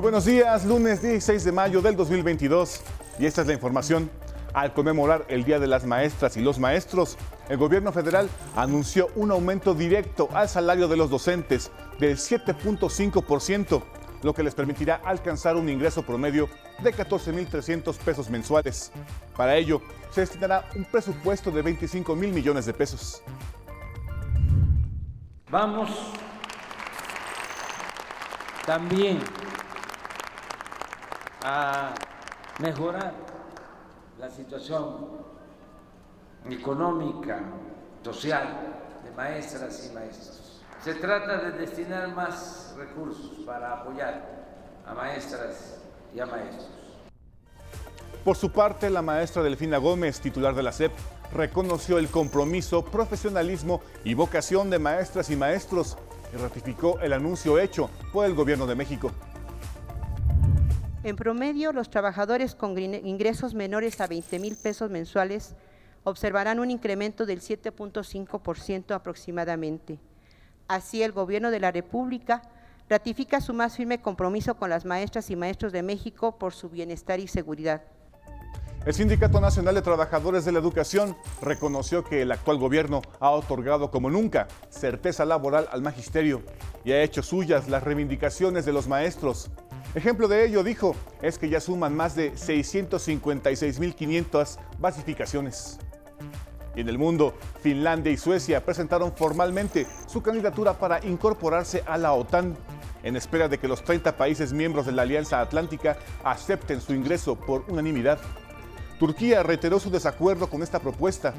Muy buenos días, lunes 16 de mayo del 2022 y esta es la información. Al conmemorar el Día de las Maestras y los Maestros, el gobierno federal anunció un aumento directo al salario de los docentes del 7.5%, lo que les permitirá alcanzar un ingreso promedio de 14.300 pesos mensuales. Para ello, se destinará un presupuesto de 25 mil millones de pesos. Vamos también a mejorar la situación económica, social de maestras y maestros. Se trata de destinar más recursos para apoyar a maestras y a maestros. Por su parte, la maestra Delfina Gómez, titular de la SEP, reconoció el compromiso, profesionalismo y vocación de maestras y maestros y ratificó el anuncio hecho por el Gobierno de México. En promedio, los trabajadores con ingresos menores a 20 mil pesos mensuales observarán un incremento del 7.5% aproximadamente. Así, el Gobierno de la República ratifica su más firme compromiso con las maestras y maestros de México por su bienestar y seguridad. El Sindicato Nacional de Trabajadores de la Educación reconoció que el actual gobierno ha otorgado como nunca certeza laboral al magisterio y ha hecho suyas las reivindicaciones de los maestros. Ejemplo de ello, dijo, es que ya suman más de 656.500 basificaciones. Y en el mundo, Finlandia y Suecia presentaron formalmente su candidatura para incorporarse a la OTAN, en espera de que los 30 países miembros de la Alianza Atlántica acepten su ingreso por unanimidad. Turquía reiteró su desacuerdo con esta propuesta.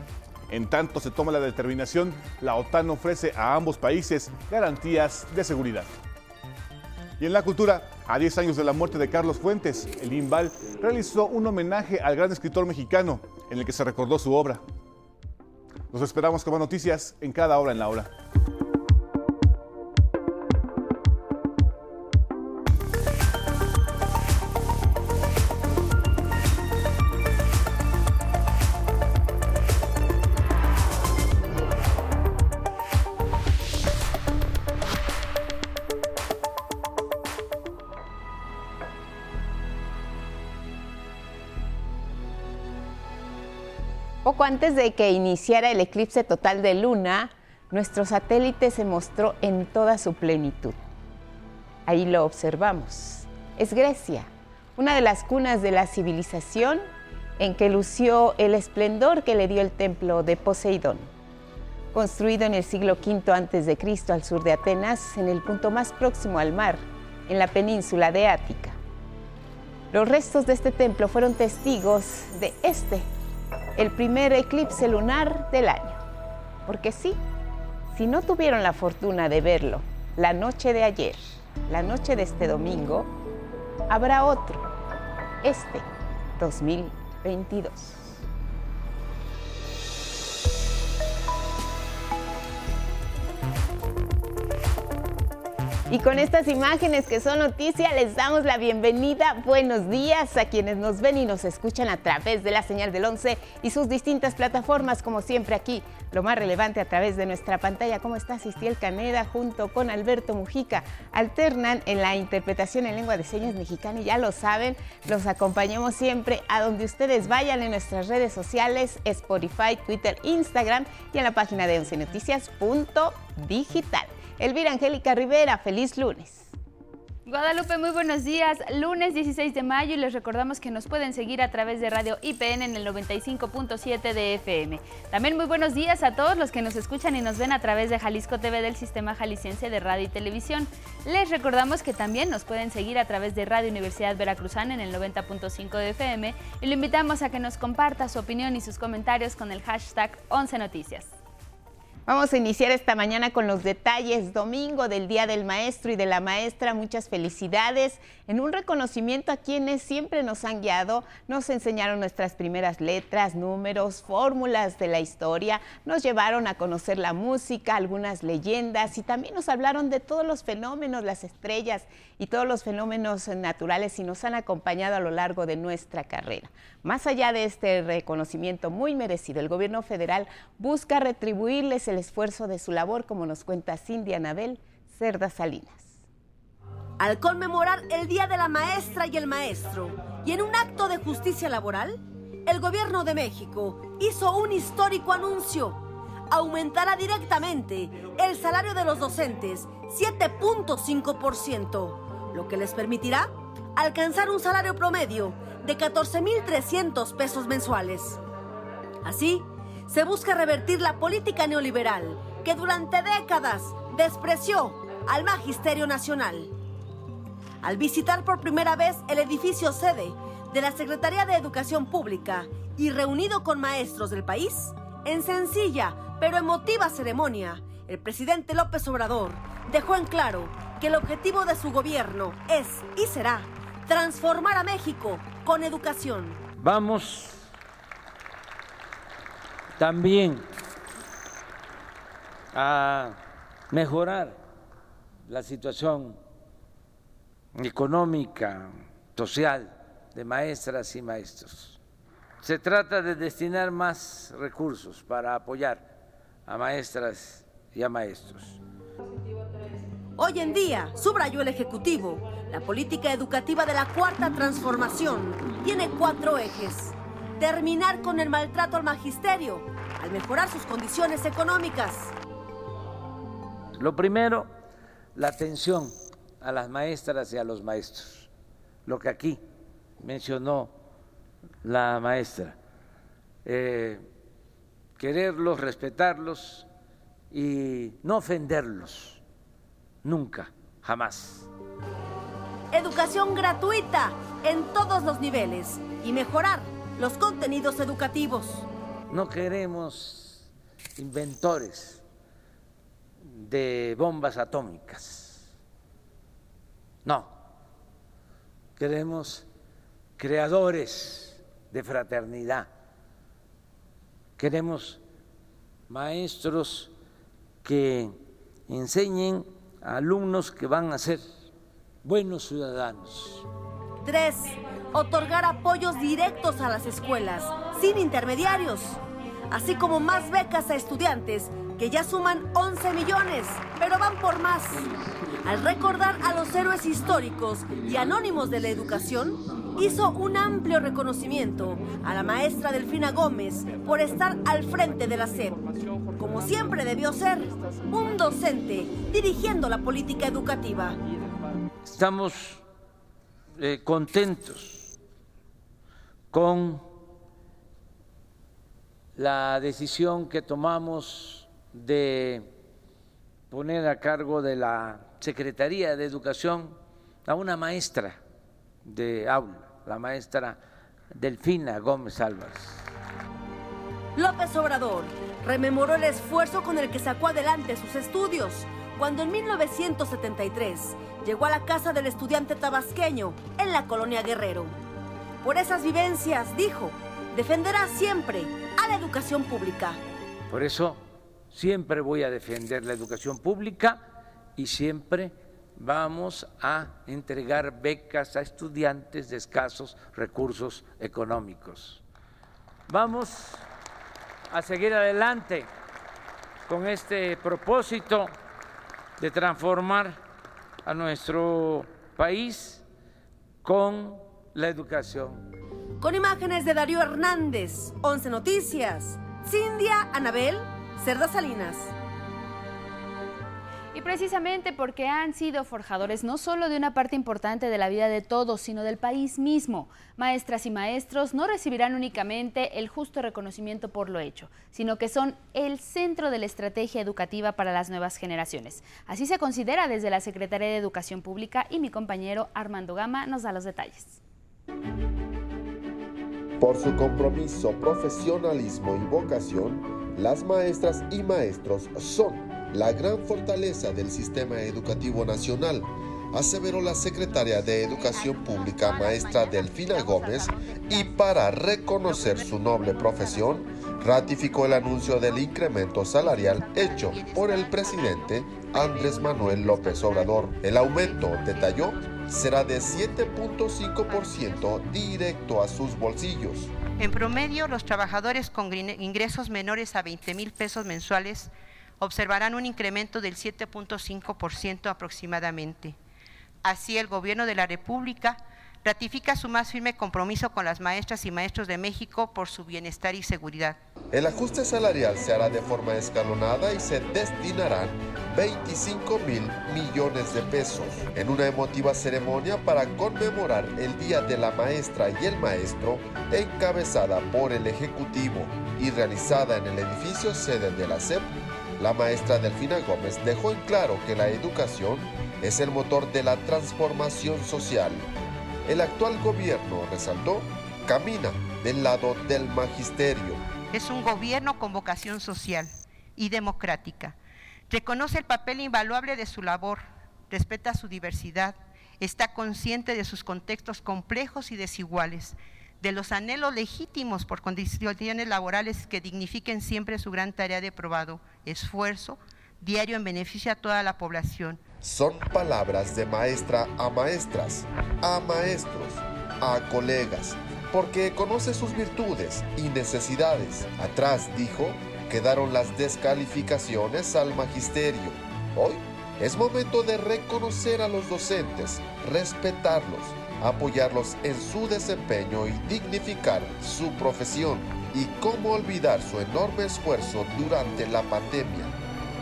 En tanto se toma la determinación, la OTAN ofrece a ambos países garantías de seguridad. Y en la cultura, a 10 años de la muerte de Carlos Fuentes, el IMBAL realizó un homenaje al gran escritor mexicano en el que se recordó su obra. Los esperamos con más noticias en cada hora en la hora. Antes de que iniciara el eclipse total de luna, nuestro satélite se mostró en toda su plenitud. Ahí lo observamos. Es Grecia, una de las cunas de la civilización en que lució el esplendor que le dio el templo de Poseidón. Construido en el siglo V a.C. al sur de Atenas, en el punto más próximo al mar, en la península de Ática. Los restos de este templo fueron testigos de este el primer eclipse lunar del año. Porque sí, si no tuvieron la fortuna de verlo la noche de ayer, la noche de este domingo, habrá otro, este 2022. Y con estas imágenes que son noticia, les damos la bienvenida. Buenos días a quienes nos ven y nos escuchan a través de la señal del 11 y sus distintas plataformas, como siempre aquí. Lo más relevante a través de nuestra pantalla. ¿Cómo está Sistiel Caneda junto con Alberto Mujica? Alternan en la interpretación en lengua de señas mexicana y ya lo saben, los acompañamos siempre a donde ustedes vayan en nuestras redes sociales, Spotify, Twitter, Instagram y en la página de 11 noticias.digital. Elvira Angélica Rivera, feliz lunes. Guadalupe, muy buenos días. Lunes 16 de mayo y les recordamos que nos pueden seguir a través de Radio IPN en el 95.7 de FM. También muy buenos días a todos los que nos escuchan y nos ven a través de Jalisco TV del Sistema Jalisciense de Radio y Televisión. Les recordamos que también nos pueden seguir a través de Radio Universidad Veracruzana en el 90.5 de FM y lo invitamos a que nos comparta su opinión y sus comentarios con el hashtag 11 Noticias. Vamos a iniciar esta mañana con los detalles. Domingo del Día del Maestro y de la Maestra. Muchas felicidades en un reconocimiento a quienes siempre nos han guiado, nos enseñaron nuestras primeras letras, números, fórmulas de la historia, nos llevaron a conocer la música, algunas leyendas y también nos hablaron de todos los fenómenos, las estrellas y todos los fenómenos naturales y nos han acompañado a lo largo de nuestra carrera. Más allá de este reconocimiento muy merecido, el gobierno federal busca retribuirles el esfuerzo de su labor, como nos cuenta Cindy Anabel Cerda Salinas. Al conmemorar el Día de la Maestra y el Maestro y en un acto de justicia laboral, el gobierno de México hizo un histórico anuncio. Aumentará directamente el salario de los docentes 7.5%, lo que les permitirá alcanzar un salario promedio de 14.300 pesos mensuales. Así, se busca revertir la política neoliberal que durante décadas despreció al Magisterio Nacional. Al visitar por primera vez el edificio sede de la Secretaría de Educación Pública y reunido con maestros del país, en sencilla pero emotiva ceremonia, el presidente López Obrador dejó en claro que el objetivo de su gobierno es y será transformar a México con educación. Vamos también a mejorar la situación económica, social de maestras y maestros. Se trata de destinar más recursos para apoyar a maestras y a maestros. Hoy en día, subrayó el Ejecutivo, la política educativa de la Cuarta Transformación tiene cuatro ejes. Terminar con el maltrato al magisterio, al mejorar sus condiciones económicas. Lo primero, la atención a las maestras y a los maestros, lo que aquí mencionó la maestra. Eh, quererlos, respetarlos y no ofenderlos, nunca, jamás. Educación gratuita en todos los niveles y mejorar los contenidos educativos. No queremos inventores de bombas atómicas. No. Queremos creadores de fraternidad. Queremos maestros que enseñen a alumnos que van a ser buenos ciudadanos. Tres, otorgar apoyos directos a las escuelas, sin intermediarios, así como más becas a estudiantes que ya suman 11 millones, pero van por más. Al recordar a los héroes históricos y anónimos de la educación, hizo un amplio reconocimiento a la maestra Delfina Gómez por estar al frente de la SEP, como siempre debió ser, un docente dirigiendo la política educativa. Estamos eh, contentos con la decisión que tomamos de poner a cargo de la Secretaría de Educación a una maestra de aula, la maestra Delfina Gómez Álvarez. López Obrador rememoró el esfuerzo con el que sacó adelante sus estudios cuando en 1973 llegó a la casa del estudiante tabasqueño en la colonia Guerrero. Por esas vivencias, dijo, defenderá siempre a la educación pública. Por eso siempre voy a defender la educación pública y siempre vamos a entregar becas a estudiantes de escasos recursos económicos. Vamos a seguir adelante con este propósito de transformar a nuestro país con la educación. Con imágenes de Darío Hernández, 11 Noticias, Cindia Anabel Cerda Salinas. Y precisamente porque han sido forjadores no solo de una parte importante de la vida de todos, sino del país mismo. Maestras y maestros no recibirán únicamente el justo reconocimiento por lo hecho, sino que son el centro de la estrategia educativa para las nuevas generaciones. Así se considera desde la Secretaría de Educación Pública y mi compañero Armando Gama nos da los detalles. Por su compromiso, profesionalismo y vocación, las maestras y maestros son la gran fortaleza del sistema educativo nacional, aseveró la secretaria de Educación Pública, maestra Delfina Gómez, y para reconocer su noble profesión, ratificó el anuncio del incremento salarial hecho por el presidente Andrés Manuel López Obrador. El aumento, detalló, será de 7.5% directo a sus bolsillos. En promedio, los trabajadores con ingresos menores a 20 mil pesos mensuales observarán un incremento del 7.5% aproximadamente. Así, el Gobierno de la República ratifica su más firme compromiso con las maestras y maestros de México por su bienestar y seguridad. El ajuste salarial se hará de forma escalonada y se destinarán 25 mil millones de pesos en una emotiva ceremonia para conmemorar el Día de la Maestra y el Maestro, encabezada por el Ejecutivo y realizada en el edificio sede de la SEP. La maestra Delfina Gómez dejó en claro que la educación es el motor de la transformación social el actual gobierno, resaltó, camina del lado del magisterio. Es un gobierno con vocación social y democrática. Reconoce el papel invaluable de su labor, respeta su diversidad, está consciente de sus contextos complejos y desiguales, de los anhelos legítimos por condiciones laborales que dignifiquen siempre su gran tarea de probado esfuerzo diario en beneficio a toda la población son palabras de maestra a maestras, a maestros, a colegas, porque conoce sus virtudes y necesidades. Atrás, dijo, quedaron las descalificaciones al magisterio. Hoy es momento de reconocer a los docentes, respetarlos, apoyarlos en su desempeño y dignificar su profesión. Y cómo olvidar su enorme esfuerzo durante la pandemia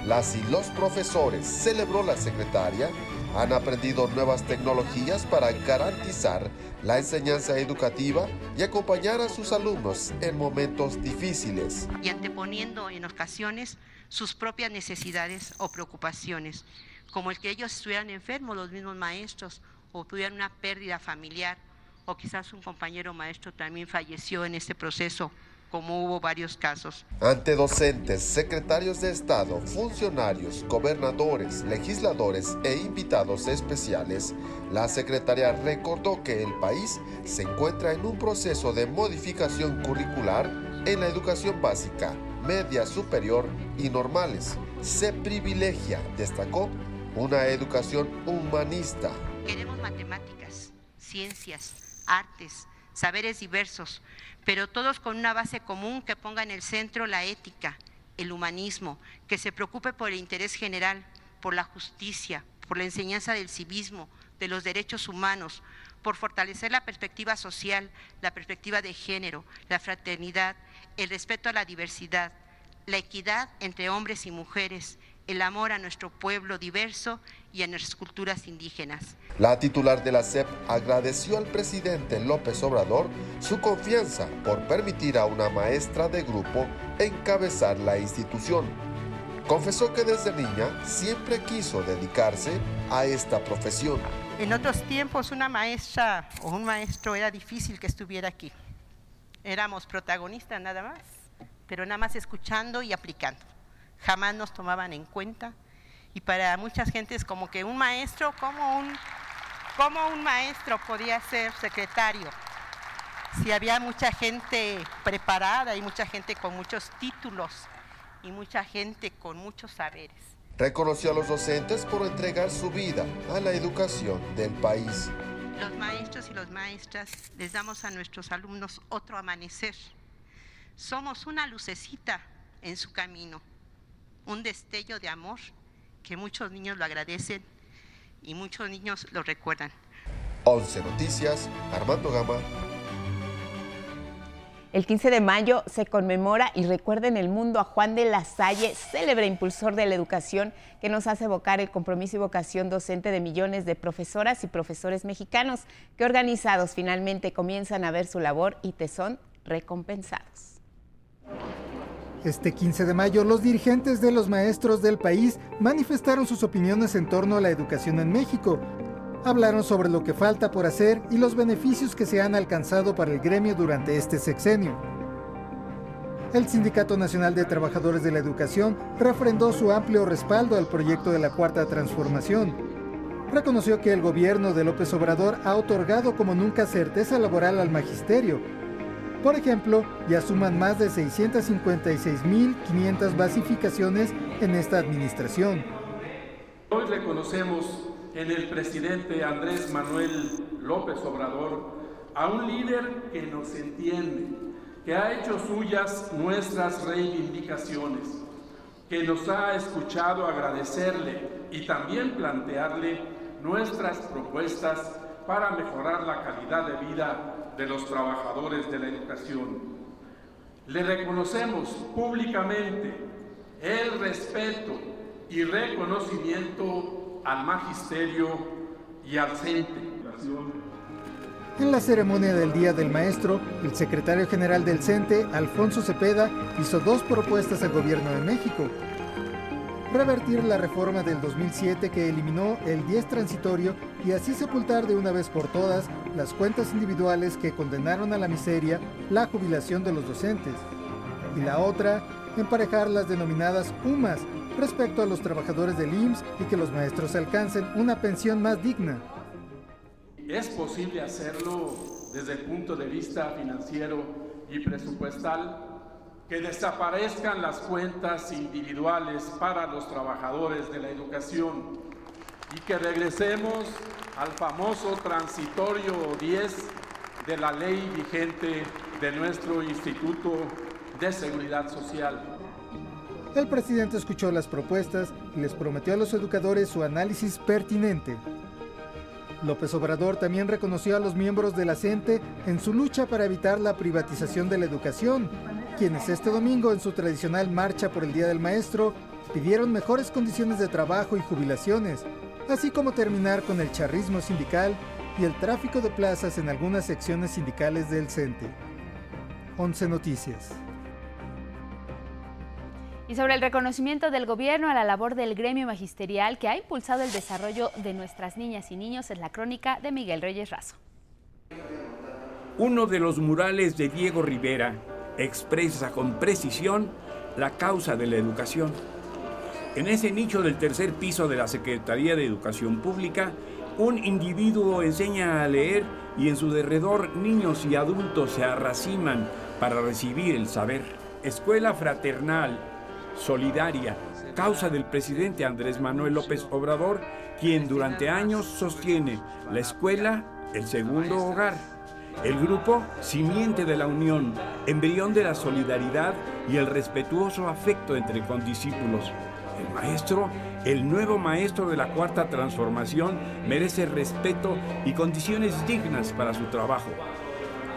las y los profesores, celebró la secretaria, han aprendido nuevas tecnologías para garantizar la enseñanza educativa y acompañar a sus alumnos en momentos difíciles. Y anteponiendo en ocasiones sus propias necesidades o preocupaciones, como el que ellos estuvieran enfermos, los mismos maestros, o tuvieran una pérdida familiar, o quizás un compañero maestro también falleció en este proceso como hubo varios casos. Ante docentes, secretarios de Estado, funcionarios, gobernadores, legisladores e invitados especiales, la secretaria recordó que el país se encuentra en un proceso de modificación curricular en la educación básica, media superior y normales. Se privilegia, destacó, una educación humanista. Queremos matemáticas, ciencias, artes, saberes diversos pero todos con una base común que ponga en el centro la ética, el humanismo, que se preocupe por el interés general, por la justicia, por la enseñanza del civismo, de los derechos humanos, por fortalecer la perspectiva social, la perspectiva de género, la fraternidad, el respeto a la diversidad, la equidad entre hombres y mujeres, el amor a nuestro pueblo diverso y a nuestras culturas indígenas. La titular de la CEP agradeció al presidente López Obrador su confianza por permitir a una maestra de grupo encabezar la institución. Confesó que desde niña siempre quiso dedicarse a esta profesión. En otros tiempos una maestra o un maestro era difícil que estuviera aquí. Éramos protagonistas nada más, pero nada más escuchando y aplicando jamás nos tomaban en cuenta. Y para muchas gentes como que un maestro, como un, como un maestro podía ser secretario? Si había mucha gente preparada y mucha gente con muchos títulos y mucha gente con muchos saberes. Reconoció a los docentes por entregar su vida a la educación del país. Los maestros y las maestras les damos a nuestros alumnos otro amanecer. Somos una lucecita en su camino un destello de amor que muchos niños lo agradecen y muchos niños lo recuerdan. 11 Noticias, Armando Gama. El 15 de mayo se conmemora y recuerda en el mundo a Juan de la Salle, célebre impulsor de la educación, que nos hace evocar el compromiso y vocación docente de millones de profesoras y profesores mexicanos que organizados finalmente comienzan a ver su labor y te son recompensados. Este 15 de mayo, los dirigentes de los maestros del país manifestaron sus opiniones en torno a la educación en México. Hablaron sobre lo que falta por hacer y los beneficios que se han alcanzado para el gremio durante este sexenio. El Sindicato Nacional de Trabajadores de la Educación refrendó su amplio respaldo al proyecto de la Cuarta Transformación. Reconoció que el gobierno de López Obrador ha otorgado como nunca certeza laboral al magisterio, por ejemplo, ya suman más de 656.500 basificaciones en esta administración. Hoy reconocemos en el presidente Andrés Manuel López Obrador a un líder que nos entiende, que ha hecho suyas nuestras reivindicaciones, que nos ha escuchado agradecerle y también plantearle nuestras propuestas para mejorar la calidad de vida de los trabajadores de la educación. Le reconocemos públicamente el respeto y reconocimiento al magisterio y al CENTE. En la ceremonia del Día del Maestro, el secretario general del CENTE, Alfonso Cepeda, hizo dos propuestas al gobierno de México. Revertir la reforma del 2007 que eliminó el 10 transitorio y así sepultar de una vez por todas las cuentas individuales que condenaron a la miseria la jubilación de los docentes. Y la otra, emparejar las denominadas UMAS respecto a los trabajadores del IMSS y que los maestros alcancen una pensión más digna. Es posible hacerlo desde el punto de vista financiero y presupuestal, que desaparezcan las cuentas individuales para los trabajadores de la educación y que regresemos al famoso transitorio 10 de la ley vigente de nuestro Instituto de Seguridad Social. El presidente escuchó las propuestas y les prometió a los educadores su análisis pertinente. López Obrador también reconoció a los miembros de la CENTE en su lucha para evitar la privatización de la educación, quienes este domingo en su tradicional marcha por el Día del Maestro pidieron mejores condiciones de trabajo y jubilaciones, así como terminar con el charrismo sindical y el tráfico de plazas en algunas secciones sindicales del CENTE. 11 Noticias. Y sobre el reconocimiento del gobierno a la labor del gremio magisterial que ha impulsado el desarrollo de nuestras niñas y niños es la crónica de Miguel Reyes Razo. Uno de los murales de Diego Rivera expresa con precisión la causa de la educación. En ese nicho del tercer piso de la Secretaría de Educación Pública, un individuo enseña a leer y en su derredor niños y adultos se arraciman para recibir el saber. Escuela fraternal, solidaria, causa del presidente Andrés Manuel López Obrador, quien durante años sostiene la escuela, el segundo hogar. El grupo, simiente de la unión, embrión de la solidaridad y el respetuoso afecto entre condiscípulos. El maestro, el nuevo maestro de la cuarta transformación, merece respeto y condiciones dignas para su trabajo.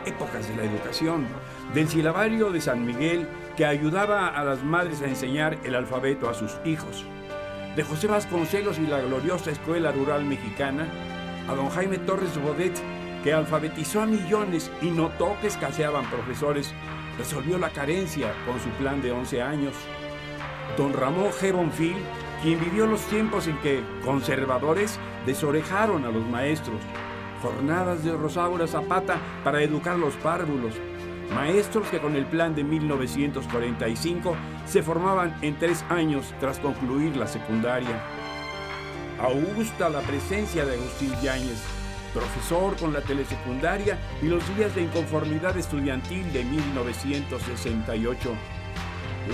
Épocas de la educación, del silabario de San Miguel que ayudaba a las madres a enseñar el alfabeto a sus hijos, de José Vasconcelos y la gloriosa Escuela Rural Mexicana, a don Jaime Torres Bodet, que alfabetizó a millones y notó que escaseaban profesores, resolvió la carencia con su plan de 11 años. Don Ramón G. Bonfil, quien vivió los tiempos en que conservadores desorejaron a los maestros, jornadas de Rosaura Zapata para educar los párvulos, maestros que con el plan de 1945 se formaban en tres años tras concluir la secundaria. Augusta la presencia de Agustín Yáñez, profesor con la telesecundaria y los días de inconformidad estudiantil de 1968.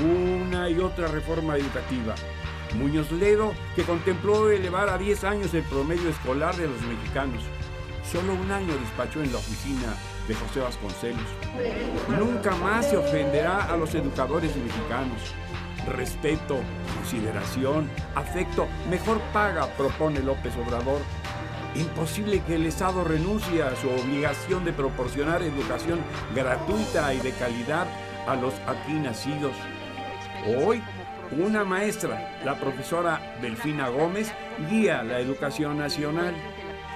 Una y otra reforma educativa. Muñoz Ledo, que contempló elevar a 10 años el promedio escolar de los mexicanos. Solo un año despachó en la oficina de José Vasconcelos. Nunca más se ofenderá a los educadores mexicanos. Respeto, consideración, afecto, mejor paga, propone López Obrador. Imposible que el Estado renuncie a su obligación de proporcionar educación gratuita y de calidad a los aquí nacidos. Hoy, una maestra, la profesora Delfina Gómez, guía la educación nacional.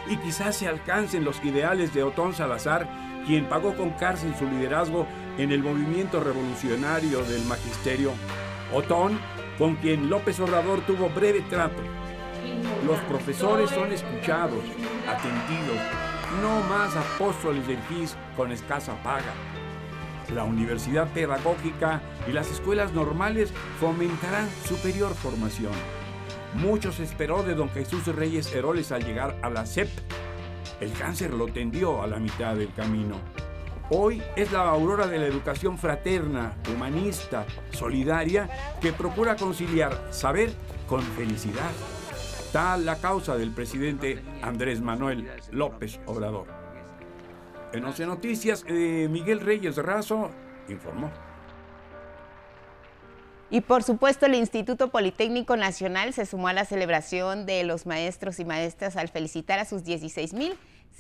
Y quizás se alcancen los ideales de Otón Salazar quien pagó con cárcel su liderazgo en el movimiento revolucionario del magisterio. Otón, con quien López Obrador tuvo breve trato. Los profesores son escuchados, atendidos, no más apóstoles del GIS con escasa paga. La universidad pedagógica y las escuelas normales fomentarán superior formación. Mucho se esperó de don Jesús Reyes Heroles al llegar a la CEP el cáncer lo tendió a la mitad del camino. Hoy es la aurora de la educación fraterna, humanista, solidaria, que procura conciliar saber con felicidad. Tal la causa del presidente Andrés Manuel López Obrador. En 11 Noticias, eh, Miguel Reyes Razo informó. Y por supuesto el Instituto Politécnico Nacional se sumó a la celebración de los maestros y maestras al felicitar a sus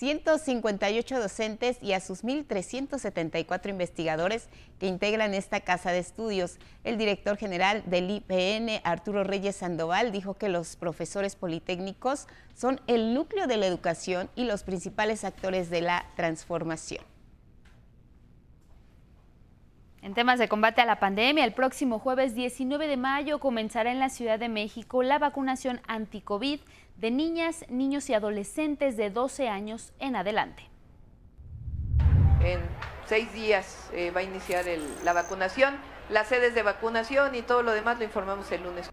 16.158 docentes y a sus 1.374 investigadores que integran esta casa de estudios. El director general del IPN, Arturo Reyes Sandoval, dijo que los profesores politécnicos son el núcleo de la educación y los principales actores de la transformación. En temas de combate a la pandemia, el próximo jueves 19 de mayo comenzará en la Ciudad de México la vacunación anti-COVID de niñas, niños y adolescentes de 12 años en adelante. En seis días eh, va a iniciar la vacunación, las sedes de vacunación y todo lo demás lo informamos el lunes.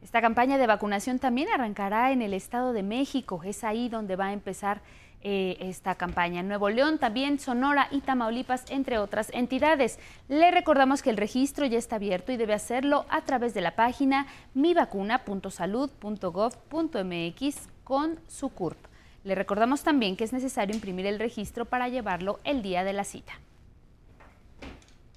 Esta campaña de vacunación también arrancará en el Estado de México. Es ahí donde va a empezar eh, esta campaña. En Nuevo León, también Sonora y Tamaulipas, entre otras entidades. Le recordamos que el registro ya está abierto y debe hacerlo a través de la página mivacuna.salud.gov.mx con su CURP. Le recordamos también que es necesario imprimir el registro para llevarlo el día de la cita.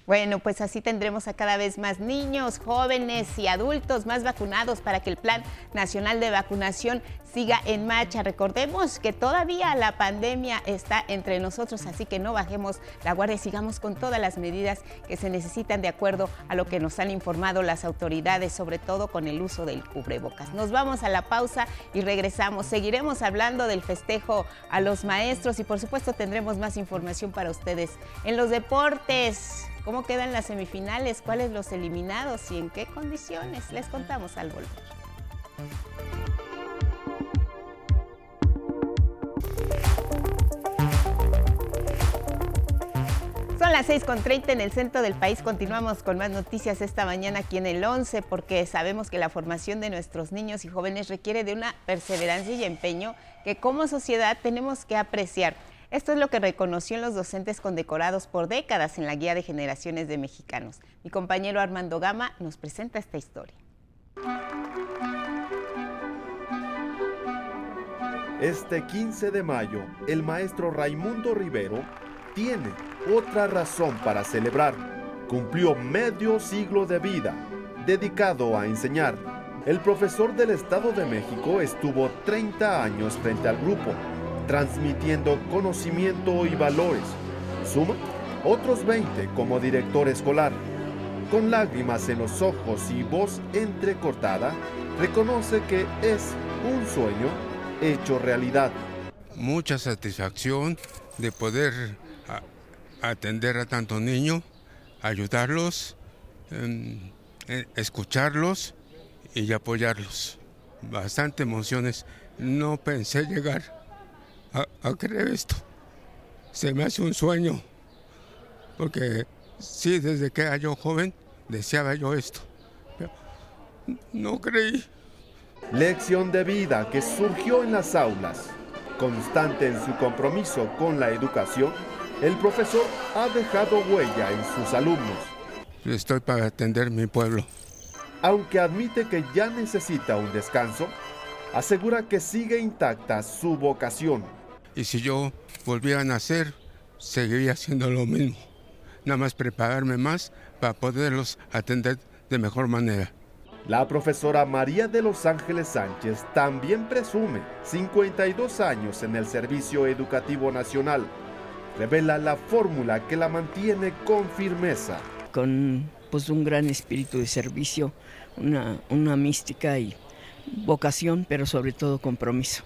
Bueno, pues así tendremos a cada vez más niños, jóvenes y adultos más vacunados para que el Plan Nacional de Vacunación siga en marcha. Recordemos que todavía la pandemia está entre nosotros, así que no bajemos la guardia y sigamos con todas las medidas que se necesitan de acuerdo a lo que nos han informado las autoridades, sobre todo con el uso del cubrebocas. Nos vamos a la pausa y regresamos. Seguiremos hablando del festejo a los maestros y por supuesto tendremos más información para ustedes en los deportes. ¿Cómo quedan las semifinales? ¿Cuáles los eliminados y en qué condiciones? Les contamos al volver. Son las 6.30 en el centro del país. Continuamos con más noticias esta mañana aquí en el 11 porque sabemos que la formación de nuestros niños y jóvenes requiere de una perseverancia y empeño que como sociedad tenemos que apreciar. Esto es lo que reconoció en los docentes condecorados por décadas en la Guía de Generaciones de Mexicanos. Mi compañero Armando Gama nos presenta esta historia. Este 15 de mayo, el maestro Raimundo Rivero tiene otra razón para celebrar. Cumplió medio siglo de vida dedicado a enseñar. El profesor del Estado de México estuvo 30 años frente al grupo transmitiendo conocimiento y valores. Suma otros 20 como director escolar. Con lágrimas en los ojos y voz entrecortada, reconoce que es un sueño hecho realidad. Mucha satisfacción de poder atender a tantos niños, ayudarlos, em, eh, escucharlos y apoyarlos. Bastante emociones. No pensé llegar a, creer esto. Se me hace un sueño, porque sí, desde que era yo joven deseaba yo esto. Pero no creí. Lección de vida que surgió en las aulas. Constante en su compromiso con la educación, el profesor ha dejado huella en sus alumnos. Estoy para atender mi pueblo. Aunque admite que ya necesita un descanso, asegura que sigue intacta su vocación y si yo volviera a nacer, seguiría haciendo lo mismo. Nada más prepararme más para poderlos atender de mejor manera. La profesora María de los Ángeles Sánchez también presume 52 años en el Servicio Educativo Nacional. Revela la fórmula que la mantiene con firmeza. Con pues, un gran espíritu de servicio, una, una mística y vocación, pero sobre todo compromiso.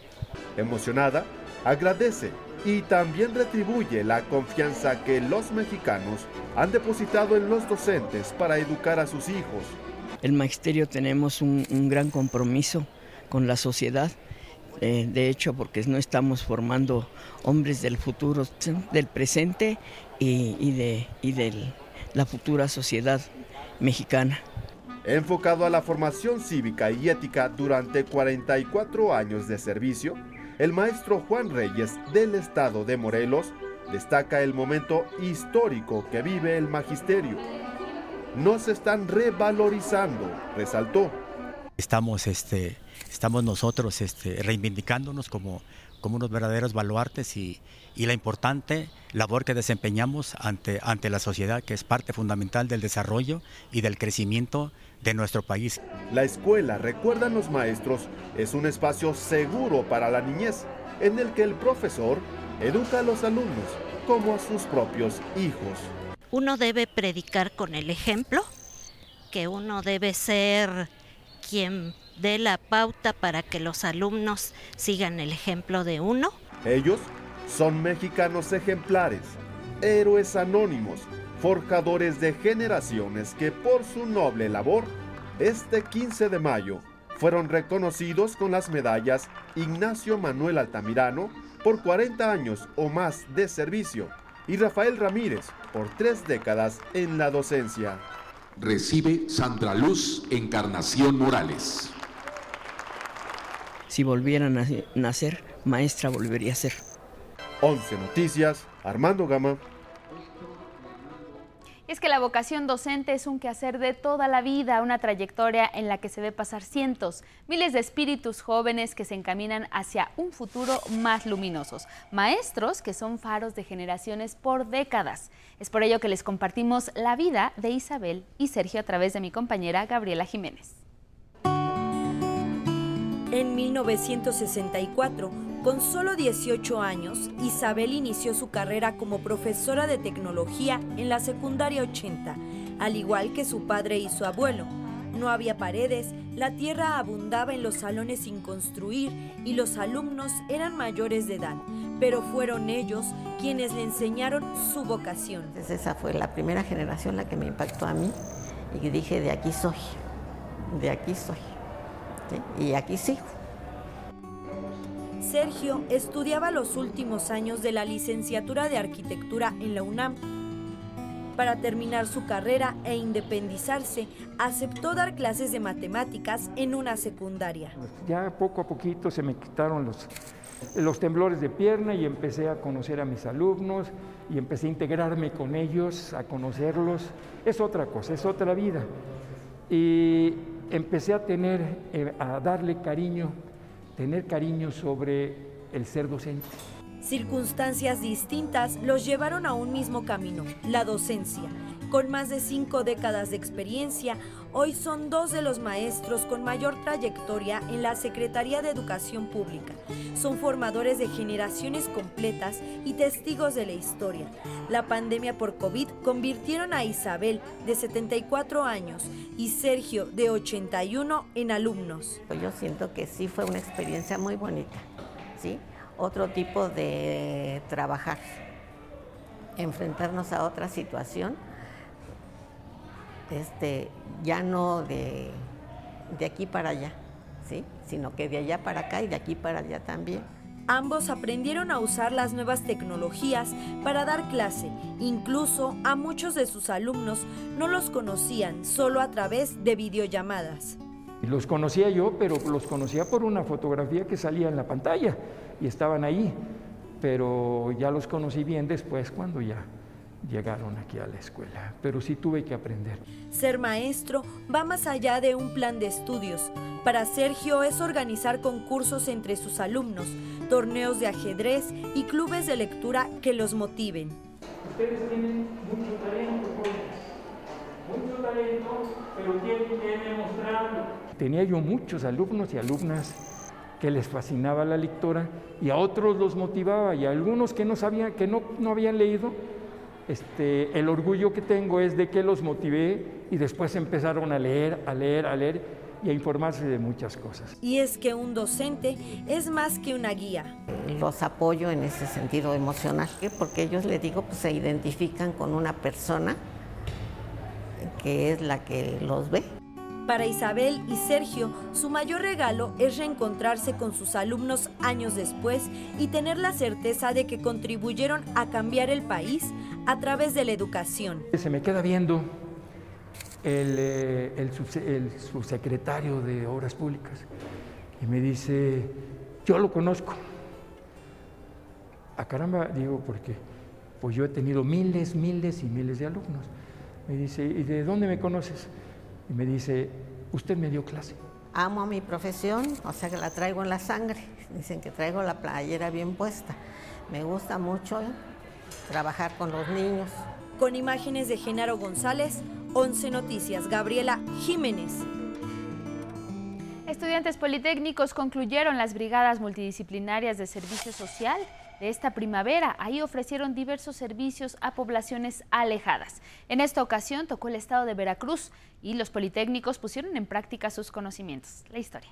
Emocionada, agradece y también retribuye la confianza que los mexicanos han depositado en los docentes para educar a sus hijos. El magisterio tenemos un, gran compromiso con la sociedad, eh, de hecho porque no estamos formando hombres del futuro, del presente y, de, y de la futura sociedad mexicana. Enfocado a la formación cívica y ética durante 44 años de servicio, el maestro Juan Reyes del estado de Morelos destaca el momento histórico que vive el magisterio. No se están revalorizando, resaltó. Estamos este, estamos nosotros este, reivindicándonos como, como unos verdaderos baluartes y, y, la importante labor que desempeñamos ante, ante la sociedad, que es parte fundamental del desarrollo y del crecimiento de nuestro país. La escuela, recuerdan los maestros, es un espacio seguro para la niñez, en el que el profesor educa a los alumnos como a sus propios hijos. Uno debe predicar con el ejemplo, que uno debe ser quien dé la pauta para que los alumnos sigan el ejemplo de uno. Ellos son mexicanos ejemplares, héroes anónimos, forjadores de generaciones que por su noble labor, este 15 de mayo, fueron reconocidos con las medallas Ignacio Manuel Altamirano por 40 años o más de servicio y Rafael Ramírez por tres décadas en la docencia. Recibe Sandra Luz Encarnación Morales. Si volvieran a nacer, maestra volvería a ser. 11 Noticias, Armando Gama. Es que la vocación docente es un quehacer de toda la vida, una trayectoria en la que se ve pasar cientos, miles de espíritus jóvenes que se encaminan hacia un futuro más luminosos, maestros que son faros de generaciones por décadas. Es por ello que les compartimos la vida de Isabel y Sergio a través de mi compañera Gabriela Jiménez. En 1964, con solo 18 años, Isabel inició su carrera como profesora de tecnología en la secundaria 80, al igual que su padre y su abuelo. No había paredes, la tierra abundaba en los salones sin construir y los alumnos eran mayores de edad, pero fueron ellos quienes le enseñaron su vocación. esa fue la primera generación la que me impactó a mí y dije, de aquí soy, de aquí soy. Y aquí sigo. Sergio estudiaba los últimos años de la licenciatura de arquitectura en la UNAM. Para terminar su carrera e independizarse, aceptó dar clases de matemáticas en una secundaria. Ya poco a poquito se me quitaron los, los temblores de pierna y empecé a conocer a mis alumnos y empecé a integrarme con ellos, a conocerlos. Es otra cosa, es otra vida. Y empecé a tener, eh, a darle cariño, tener cariño sobre el ser docente. Circunstancias distintas los llevaron a un mismo camino, la docencia. Con más de cinco décadas de experiencia, hoy son dos de los maestros con mayor trayectoria en la Secretaría de Educación Pública. Son formadores de generaciones completas y testigos de la historia. La pandemia por COVID convirtieron a Isabel, de 74 años, y Sergio, de 81, en alumnos. Yo siento que sí fue una experiencia muy bonita, ¿sí? Otro tipo de trabajar, enfrentarnos a otra situación este, ya no de, de aquí para allá, ¿sí? sino que de allá para acá y de aquí para allá también. Ambos aprendieron a usar las nuevas tecnologías para dar clase. Incluso a muchos de sus alumnos no los conocían solo a través de videollamadas. Los conocía yo, pero los conocía por una fotografía que salía en la pantalla y estaban ahí. Pero ya los conocí bien después cuando ya llegaron aquí a la escuela, pero sí tuve que aprender. Ser maestro va más allá de un plan de estudios. Para Sergio es organizar concursos entre sus alumnos, torneos de ajedrez y clubes de lectura que los motiven. Ustedes tienen mucho talento, mucho talento, pero tienen que demostrarlo. Tenía yo muchos alumnos y alumnas que les fascinaba la lectura y a otros los motivaba y a algunos que no sabían, que no, no habían leído, este, el orgullo que tengo es de que los motivé y después empezaron a leer, a leer, a leer y a informarse de muchas cosas. Y es que un docente es más que una guía. Los apoyo en ese sentido emocional, porque ellos, les digo, pues se identifican con una persona que es la que los ve. Para Isabel y Sergio, su mayor regalo es reencontrarse con sus alumnos años después y tener la certeza de que contribuyeron a cambiar el país a través de la educación. Se me queda viendo el, eh, el, subsecretario de Obras Públicas y me dice, yo lo conozco. A caramba, digo, porque pues yo he tenido miles, miles y miles de alumnos. Me dice, ¿y de dónde me conoces? Y me dice, usted me dio clase. amo a mi profesión, o sea que la traigo en la sangre. Dicen que traigo la playera bien puesta. Me gusta mucho trabajar con los niños. Con imágenes de Genaro González, 11 Noticias, Gabriela Jiménez. Estudiantes politécnicos concluyeron las brigadas multidisciplinarias de servicio social de esta primavera. Ahí ofrecieron diversos servicios a poblaciones alejadas. En esta ocasión tocó el estado de Veracruz y los politécnicos pusieron en práctica sus conocimientos. La historia.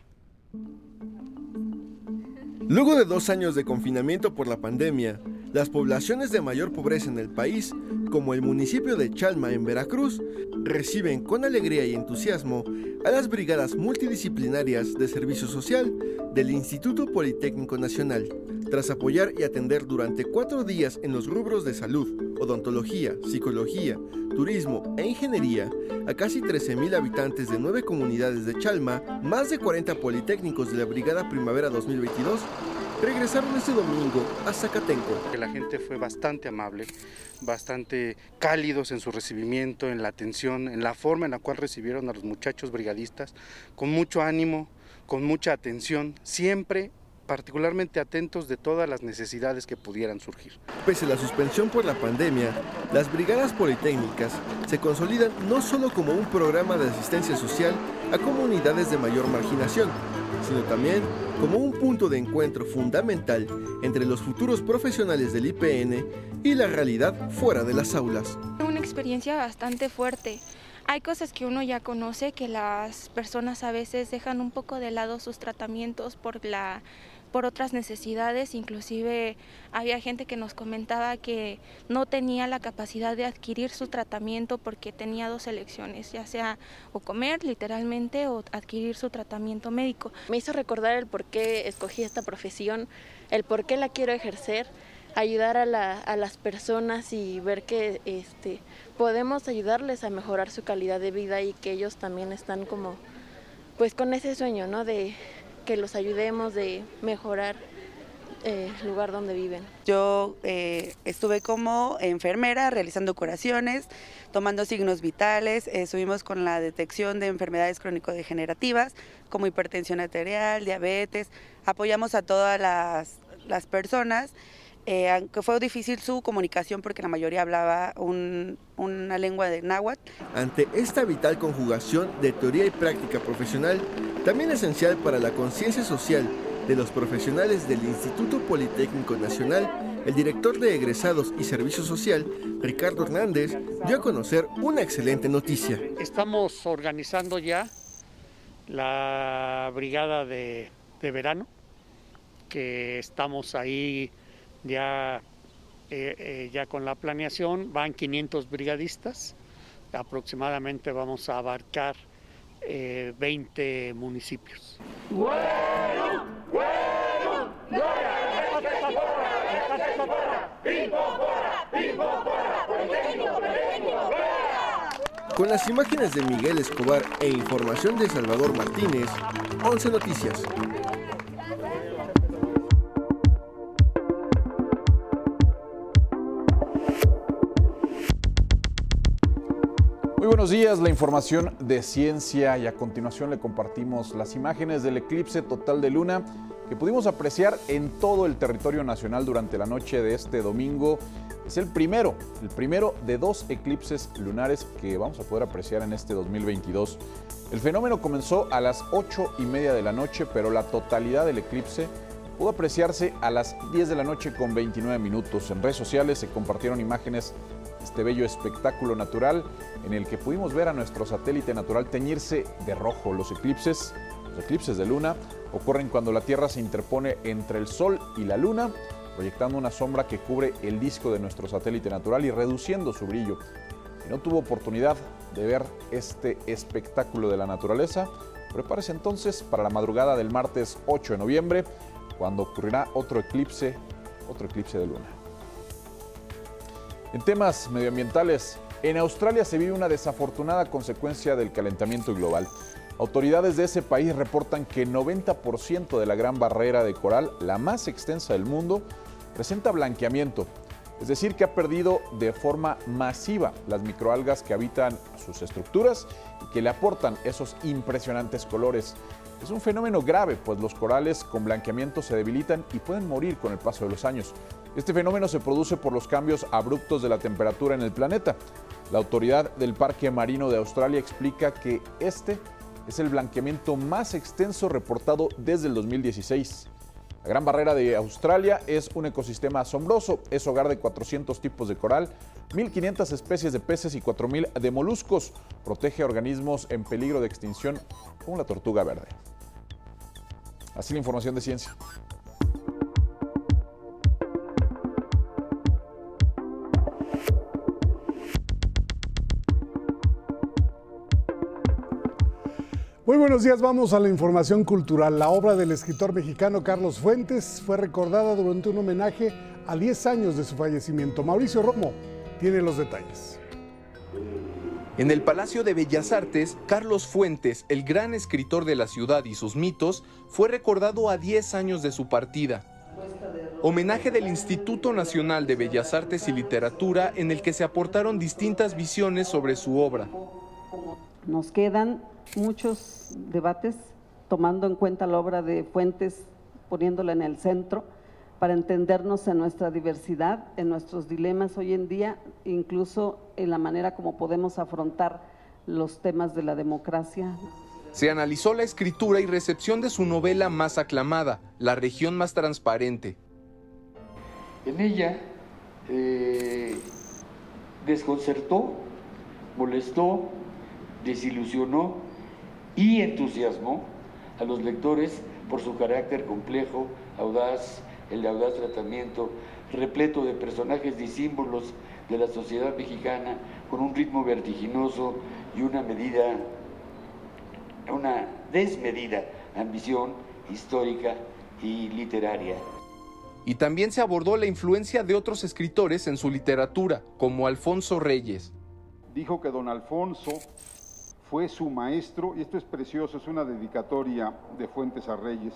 Luego de dos años de confinamiento por la pandemia, las poblaciones de mayor pobreza en el país, como el municipio de Chalma en Veracruz, reciben con alegría y entusiasmo a las brigadas multidisciplinarias de servicio social del Instituto Politécnico Nacional, tras apoyar y atender durante cuatro días en los rubros de salud, odontología, psicología, turismo e ingeniería a casi 13.000 habitantes de nueve comunidades de Chalma, más de 40 politécnicos de la Brigada Primavera 2022 regresaron este domingo a Zacatenco. La gente fue bastante amable, bastante cálidos en su recibimiento, en la atención, en la forma en la cual recibieron a los muchachos brigadistas, con mucho ánimo, con mucha atención, siempre particularmente atentos de todas las necesidades que pudieran surgir. Pese a la suspensión por la pandemia, las brigadas politécnicas se consolidan no solo como un programa de asistencia social a comunidades de mayor marginación, sino también como un punto de encuentro fundamental entre los futuros profesionales del IPN y la realidad fuera de las aulas. Una experiencia bastante fuerte. Hay cosas que uno ya conoce que las personas a veces dejan un poco de lado sus tratamientos por la por otras necesidades, inclusive había gente que nos comentaba que no tenía la capacidad de adquirir su tratamiento porque tenía dos elecciones, ya sea o comer literalmente o adquirir su tratamiento médico. Me hizo recordar el por qué escogí esta profesión, el por qué la quiero ejercer, ayudar a, las personas y ver que este, podemos ayudarles a mejorar su calidad de vida y que ellos también están como pues con ese sueño, ¿no? De, que los ayudemos de mejorar eh, el lugar donde viven. Yo eh, estuve como enfermera realizando curaciones, tomando signos vitales, eh, estuvimos con la detección de enfermedades crónico-degenerativas como hipertensión arterial, diabetes, apoyamos a todas las, las personas. Aunque fue difícil su comunicación porque la mayoría hablaba una lengua de náhuatl. Ante esta vital conjugación de teoría y práctica profesional, también esencial para la conciencia social de los profesionales del Instituto Politécnico Nacional, el director de egresados y servicio social, Ricardo Hernández, dio a conocer una excelente noticia. Estamos organizando ya la brigada de, verano, que estamos ahí ya, eh, eh, ya con la planeación, van 500 brigadistas, aproximadamente vamos a abarcar 20 eh, municipios. Con las imágenes de Miguel Escobar e información de Salvador Martínez, 11 Noticias. Buenos días, la información de ciencia y a continuación le compartimos las imágenes del eclipse total de luna que pudimos apreciar en todo el territorio nacional durante la noche de este domingo. Es el primero, el primero de dos eclipses lunares que vamos a poder apreciar en este 2022. El fenómeno comenzó a las 8 y media de la noche, pero la totalidad del eclipse pudo apreciarse a las 10 de la noche con 29 minutos. En redes sociales se compartieron imágenes este bello espectáculo natural en el que pudimos ver a nuestro satélite natural teñirse de rojo. Los eclipses, los eclipses de luna, ocurren cuando la Tierra se interpone entre el Sol y la Luna, proyectando una sombra que cubre el disco de nuestro satélite natural y reduciendo su brillo. Si no tuvo oportunidad de ver este espectáculo de la naturaleza, prepárese entonces para la madrugada del martes 8 de noviembre, cuando ocurrirá otro eclipse, otro eclipse de luna. En temas medioambientales, en Australia se vive una desafortunada consecuencia del calentamiento global. Autoridades de ese país reportan que 90% de la gran barrera de coral, la más extensa del mundo, presenta blanqueamiento, es decir, que ha perdido de forma masiva las microalgas que habitan sus estructuras y que le aportan esos impresionantes colores. Es un fenómeno grave, pues los corales con blanqueamiento se debilitan y pueden morir con el paso de los años. Este fenómeno se produce por los cambios abruptos de la temperatura en el planeta. La autoridad del Parque Marino de Australia explica que este es el blanqueamiento más extenso reportado desde el 2016. La Gran Barrera de Australia es un ecosistema asombroso, es hogar de 400 tipos de coral, 1.500 especies de peces y 4.000 de moluscos. Protege organismos en peligro de extinción como la tortuga verde. Así la información de ciencia. Muy buenos días, vamos a la información cultural. La obra del escritor mexicano Carlos Fuentes fue recordada durante un homenaje a 10 años de su fallecimiento. Mauricio Romo tiene los detalles. En el Palacio de Bellas Artes, Carlos Fuentes, el gran escritor de la ciudad y sus mitos, fue recordado a 10 años de su partida. Homenaje del Instituto Nacional de Bellas Artes y Literatura en el que se aportaron distintas visiones sobre su obra. Nos quedan muchos debates tomando en cuenta la obra de Fuentes, poniéndola en el centro para entendernos en nuestra diversidad, en nuestros dilemas hoy en día, incluso en la manera como podemos afrontar los temas de la democracia. Se analizó la escritura y recepción de su novela más aclamada, La región más transparente. En ella eh, desconcertó, molestó, desilusionó y entusiasmó a los lectores por su carácter complejo, audaz, el de audaz tratamiento, repleto de personajes y símbolos de la sociedad mexicana, con un ritmo vertiginoso y una medida, una desmedida ambición histórica y literaria. Y también se abordó la influencia de otros escritores en su literatura, como Alfonso Reyes. Dijo que don Alfonso fue su maestro, y esto es precioso, es una dedicatoria de Fuentes a Reyes,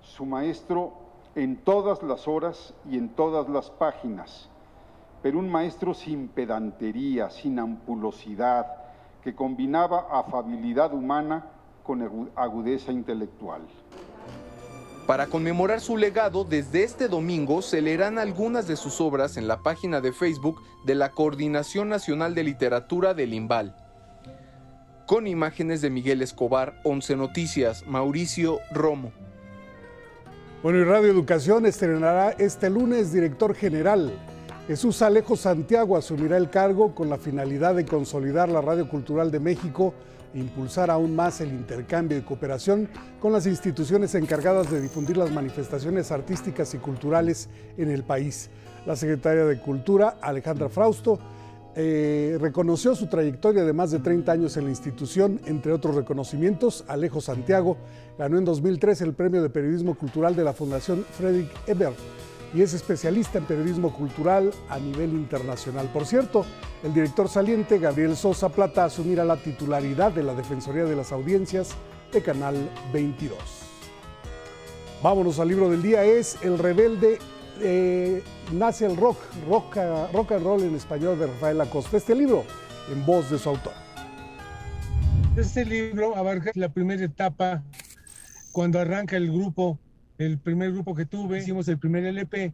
su maestro en todas las horas y en todas las páginas, pero un maestro sin pedantería, sin ampulosidad, que combinaba afabilidad humana con agudeza intelectual. Para conmemorar su legado, desde este domingo se leerán algunas de sus obras en la página de Facebook de la Coordinación Nacional de Literatura del IMBAL. Con imágenes de Miguel Escobar, 11 Noticias, Mauricio Romo. Bueno, y Radio Educación estrenará este lunes director general. Jesús Alejo Santiago asumirá el cargo con la finalidad de consolidar la radio cultural de México e impulsar aún más el intercambio y cooperación con las instituciones encargadas de difundir las manifestaciones artísticas y culturales en el país. La secretaria de Cultura, Alejandra Frausto, eh, reconoció su trayectoria de más de 30 años en la institución, entre otros reconocimientos. Alejo Santiago ganó en 2003 el premio de periodismo cultural de la Fundación Frederick Ebert y es especialista en periodismo cultural a nivel internacional. Por cierto, el director saliente Gabriel Sosa Plata asumirá la titularidad de la Defensoría de las Audiencias de Canal 22. Vámonos al libro del día, es El rebelde eh, nace el rock, rock, rock and roll en español de Rafael Acosta. Este libro en voz de su autor. Este libro abarca la primera etapa cuando arranca el grupo, el primer grupo que tuve, hicimos el primer LP,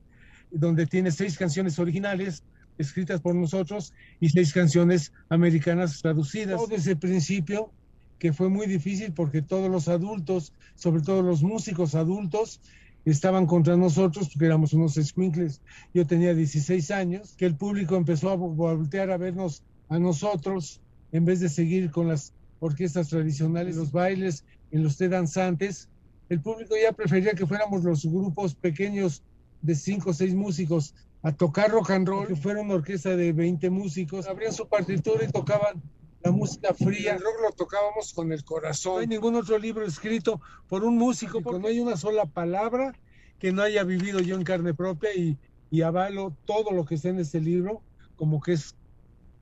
donde tiene seis canciones originales escritas por nosotros y seis canciones americanas traducidas. Todo desde el principio, que fue muy difícil porque todos los adultos, sobre todo los músicos adultos, estaban contra nosotros porque éramos unos squinkles. Yo tenía 16 años, que el público empezó a voltear a vernos a nosotros en vez de seguir con las orquestas tradicionales, los bailes, en los té danzantes. El público ya prefería que fuéramos los grupos pequeños de 5 o 6 músicos a tocar rock and roll, que fuera una orquesta de 20 músicos, abrían su partitura y tocaban la música fría. El rock lo tocábamos con el corazón. No hay ningún otro libro escrito por un músico, porque no hay una sola palabra que no haya vivido yo en carne propia y, y avalo todo lo que está en este libro como que es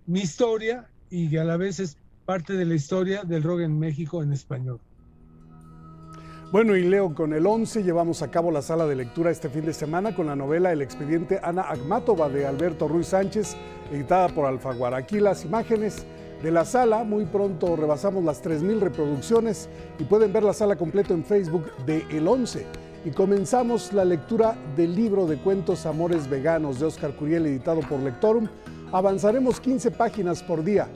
mi historia y a la vez es parte de la historia del rock en México en español. Bueno, y leo con el 11 llevamos a cabo la sala de lectura este fin de semana con la novela El expediente Ana Agmatova de Alberto Ruiz Sánchez, editada por Alfaguara. Aquí las imágenes de la sala. Muy pronto rebasamos las 3.000 reproducciones y pueden ver la sala completa en Facebook de El 11. Y comenzamos la lectura del libro de cuentos Amores Veganos de Oscar Curiel, editado por Lectorum. Avanzaremos 15 páginas por día.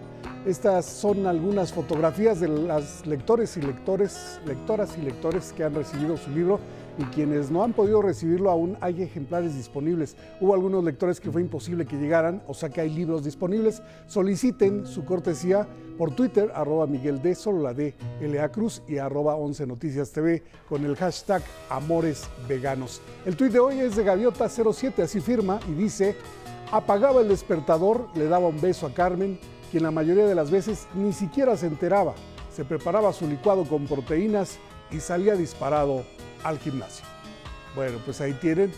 Estas son algunas fotografías de las lectores y lectores, lectoras y lectores que han recibido su libro y quienes no han podido recibirlo aún hay ejemplares disponibles. Hubo algunos lectores que fue imposible que llegaran, o sea que hay libros disponibles. Soliciten su cortesía por Twitter, arroba Miguel D, solo la D, LA Cruz y arroba 11 Noticias TV con el hashtag Amores Veganos. El tuit de hoy es de Gaviota07, así firma y dice, apagaba el despertador, le daba un beso a Carmen, quien la mayoría de las veces ni siquiera se enteraba. Se preparaba su licuado con proteínas y salía disparado al gimnasio. Bueno, pues ahí tienen.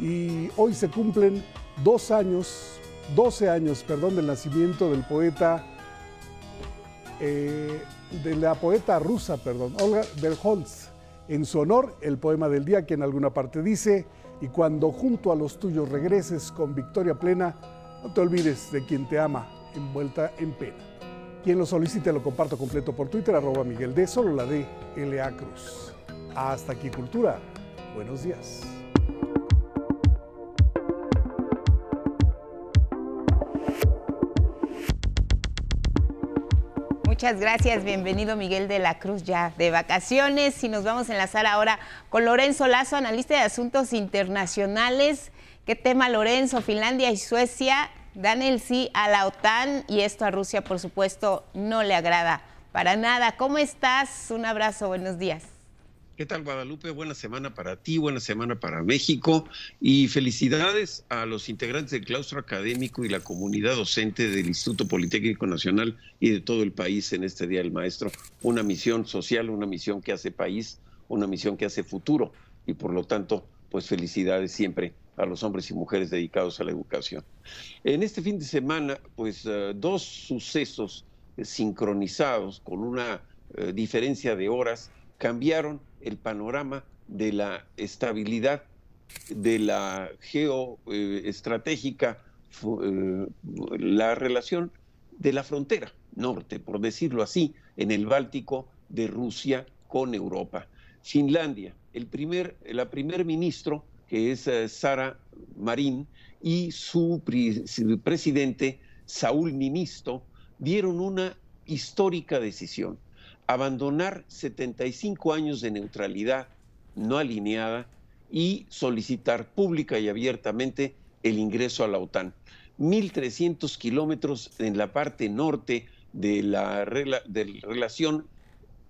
Y hoy se cumplen dos años, 12 años, perdón, del nacimiento del poeta, eh, de la poeta rusa, perdón, Olga Berholz. En su honor, el poema del día que en alguna parte dice, y cuando junto a los tuyos regreses con victoria plena, no te olvides de quien te ama, envuelta en pena. Quien lo solicite lo comparto completo por Twitter, arroba Miguel D, solo la D, L.A. Cruz. Hasta aquí Cultura. Buenos días. Muchas gracias, bienvenido Miguel de la Cruz ya de vacaciones y nos vamos a enlazar ahora con Lorenzo Lazo, analista de asuntos internacionales. ¿Qué tema Lorenzo? Finlandia y Suecia dan el sí a la OTAN y esto a Rusia por supuesto no le agrada para nada. ¿Cómo estás? Un abrazo, buenos días. ¿Qué tal Guadalupe? Buena semana para ti, buena semana para México y felicidades a los integrantes del claustro académico y la comunidad docente del Instituto Politécnico Nacional y de todo el país en este Día del Maestro. Una misión social, una misión que hace país, una misión que hace futuro y por lo tanto, pues felicidades siempre a los hombres y mujeres dedicados a la educación. En este fin de semana, pues eh, dos sucesos sincronizados con una eh, diferencia de horas cambiaron el panorama de la estabilidad de la geoestratégica, eh, la relación de la frontera norte, por decirlo así, en el Báltico de Rusia con Europa. Finlandia, el primer, la primer ministro, que es eh, Sara Marín, y su presidente, Saúl Ninisto, dieron una histórica decisión abandonar 75 años de neutralidad no alineada y solicitar pública y abiertamente el ingreso a la OTAN. 1.300 kilómetros en la parte norte de la, de relación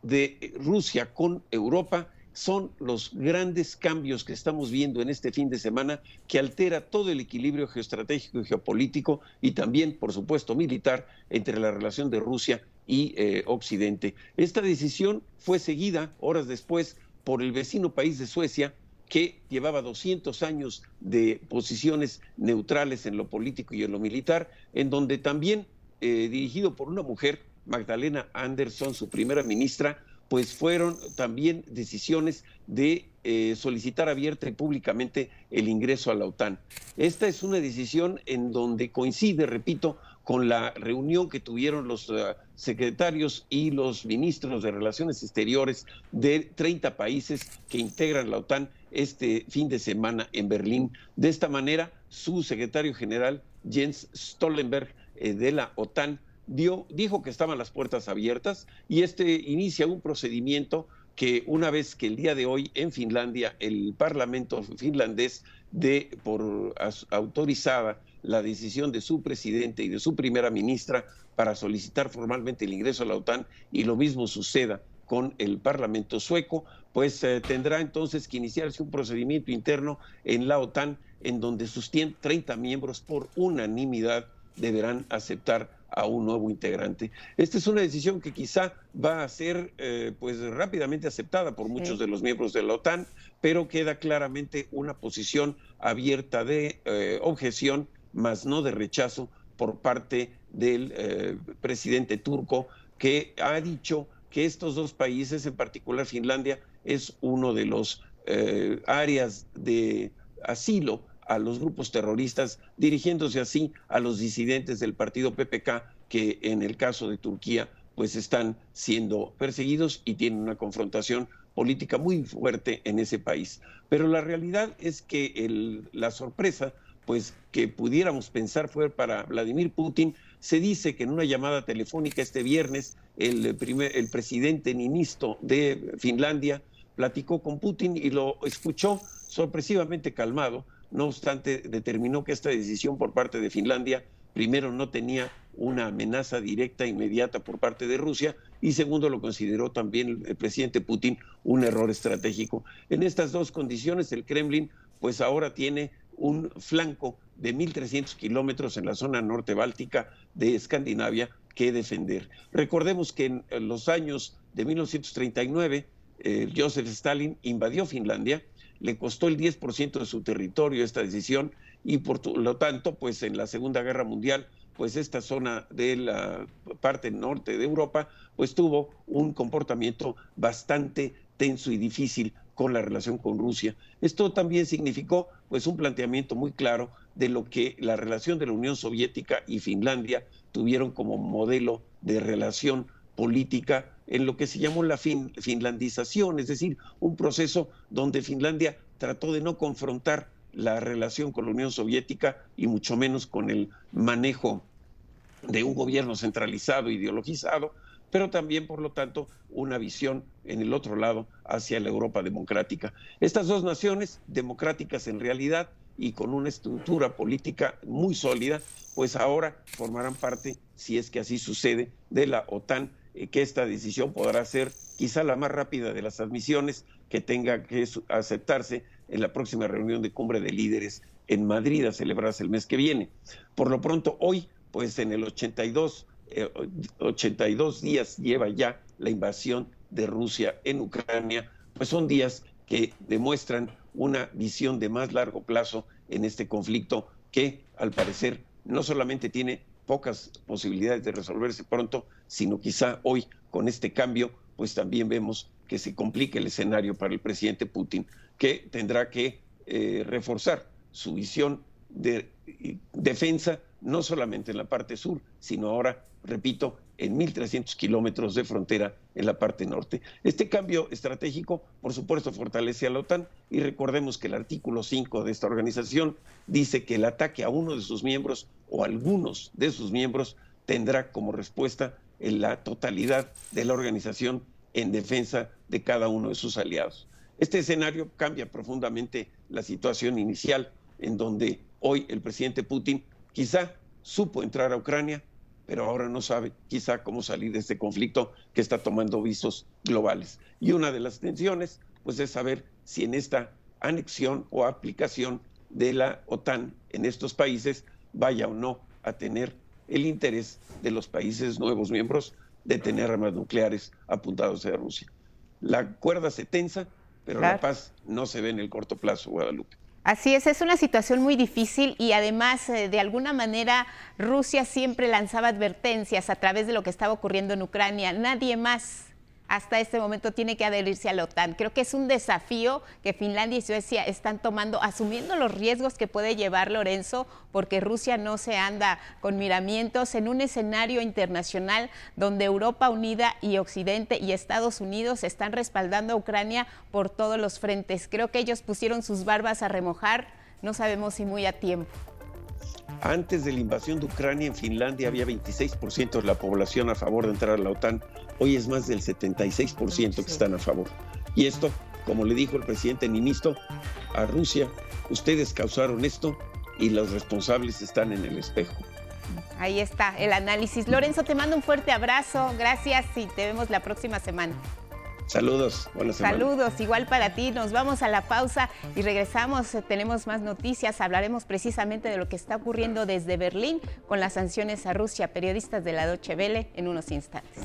de Rusia con Europa son los grandes cambios que estamos viendo en este fin de semana que altera todo el equilibrio geoestratégico y geopolítico y también, por supuesto, militar entre la relación de Rusia y eh, Occidente. Esta decisión fue seguida horas después por el vecino país de Suecia, que llevaba 200 años de posiciones neutrales en lo político y en lo militar, en donde también, eh, dirigido por una mujer, Magdalena Andersson, su primera ministra, pues fueron también decisiones de eh, solicitar abierta y públicamente el ingreso a la OTAN. Esta es una decisión en donde coincide, repito, con la reunión que tuvieron los eh, secretarios y los ministros de Relaciones Exteriores de 30 países que integran la OTAN este fin de semana en Berlín. De esta manera, su secretario general, Jens Stoltenberg, eh, de la OTAN, dio, dijo que estaban las puertas abiertas y este inicia un procedimiento que una vez que el día de hoy en Finlandia el Parlamento finlandés de por autorizada la decisión de su presidente y de su primera ministra para solicitar formalmente el ingreso a la OTAN y lo mismo suceda con el Parlamento sueco, pues eh, tendrá entonces que iniciarse un procedimiento interno en la OTAN en donde sus 30 miembros por unanimidad deberán aceptar a un nuevo integrante. Esta es una decisión que quizá va a ser eh, pues rápidamente aceptada por muchos de los miembros de la OTAN, pero queda claramente una posición abierta de eh, objeción más no de rechazo por parte del eh, presidente turco, que ha dicho que estos dos países, en particular Finlandia, es uno de los eh, áreas de asilo a los grupos terroristas, dirigiéndose así a los disidentes del partido PPK, que en el caso de Turquía, pues están siendo perseguidos y tienen una confrontación política muy fuerte en ese país. Pero la realidad es que la sorpresa, pues que pudiéramos pensar fue para Vladimir Putin, se dice que en una llamada telefónica este viernes el, primer, el presidente Ninisto de Finlandia platicó con Putin y lo escuchó sorpresivamente calmado. No obstante, determinó que esta decisión por parte de Finlandia, primero, no tenía una amenaza directa inmediata por parte de Rusia y segundo, lo consideró también el presidente Putin un error estratégico. En estas dos condiciones, el Kremlin pues ahora tiene un flanco de 1.300 kilómetros en la zona norte báltica de Escandinavia que defender. Recordemos que en los años de 1939, eh, Joseph Stalin invadió Finlandia, le costó el 10% de su territorio esta decisión y por lo tanto, pues en la Segunda Guerra Mundial, pues esta zona de la parte norte de Europa, pues tuvo un comportamiento bastante tenso y difícil con la relación con Rusia. Esto también significó pues un planteamiento muy claro de lo que la relación de la Unión Soviética y Finlandia tuvieron como modelo de relación política en lo que se llamó la finlandización, es decir, un proceso donde Finlandia trató de no confrontar la relación con la Unión Soviética y mucho menos con el manejo de un gobierno centralizado, ideologizado, pero también, por lo tanto, una visión en el otro lado hacia la Europa democrática. Estas dos naciones, democráticas en realidad y con una estructura política muy sólida, pues ahora formarán parte, si es que así sucede, de la OTAN eh, que esta decisión podrá ser quizá la más rápida de las admisiones que tenga que aceptarse en la próxima reunión de cumbre de líderes en Madrid a celebrarse el mes que viene. Por lo pronto, hoy, pues en el 82, 82 eh, días lleva ya la invasión de Rusia en Ucrania, pues son días que demuestran una visión de más largo plazo en este conflicto que al parecer no solamente tiene pocas posibilidades de resolverse pronto, sino quizá hoy con este cambio, pues también vemos que se complica el escenario para el presidente Putin, que tendrá que eh, reforzar su visión de defensa, no solamente en la parte sur, sino ahora, repito, en 1.300 kilómetros de frontera en la parte norte. Este cambio estratégico, por supuesto, fortalece a la OTAN y recordemos que el artículo 5 de esta organización dice que el ataque a uno de sus miembros o algunos de sus miembros tendrá como respuesta en la totalidad de la organización en defensa de cada uno de sus aliados. Este escenario cambia profundamente la situación inicial en donde hoy el presidente Putin quizá supo entrar a Ucrania, pero ahora no sabe quizá cómo salir de este conflicto que está tomando visos globales. Y una de las tensiones, pues es saber si en esta anexión o aplicación de la OTAN en estos países vaya o no a tener el interés de los países nuevos miembros de tener armas nucleares apuntados a Rusia. La cuerda se tensa, pero la paz no se ve en el corto plazo, Guadalupe. Así es, es una situación muy difícil y además eh, de alguna manera Rusia siempre lanzaba advertencias a través de lo que estaba ocurriendo en Ucrania. Nadie más hasta este momento tiene que adherirse a la OTAN. Creo que es un desafío que Finlandia y Suecia están tomando, asumiendo los riesgos que puede llevar Lorenzo, porque Rusia no se anda con miramientos en un escenario internacional donde Europa Unida y Occidente y Estados Unidos están respaldando a Ucrania por todos los frentes. Creo que ellos pusieron sus barbas a remojar, no sabemos si muy a tiempo. Antes de la invasión de Ucrania en Finlandia había 26% de la población a favor de entrar a la OTAN. Hoy es más del 76% que están a favor. Y esto, como le dijo el presidente Ninisto a Rusia, ustedes causaron esto y los responsables están en el espejo. Ahí está el análisis. Lorenzo, te mando un fuerte abrazo. Gracias y te vemos la próxima semana. Saludos, buenas Saludos, igual para ti. Nos vamos a la pausa y regresamos. Tenemos más noticias. Hablaremos precisamente de lo que está ocurriendo desde Berlín con las sanciones a Rusia. Periodistas de la Deutsche Welle en unos instantes.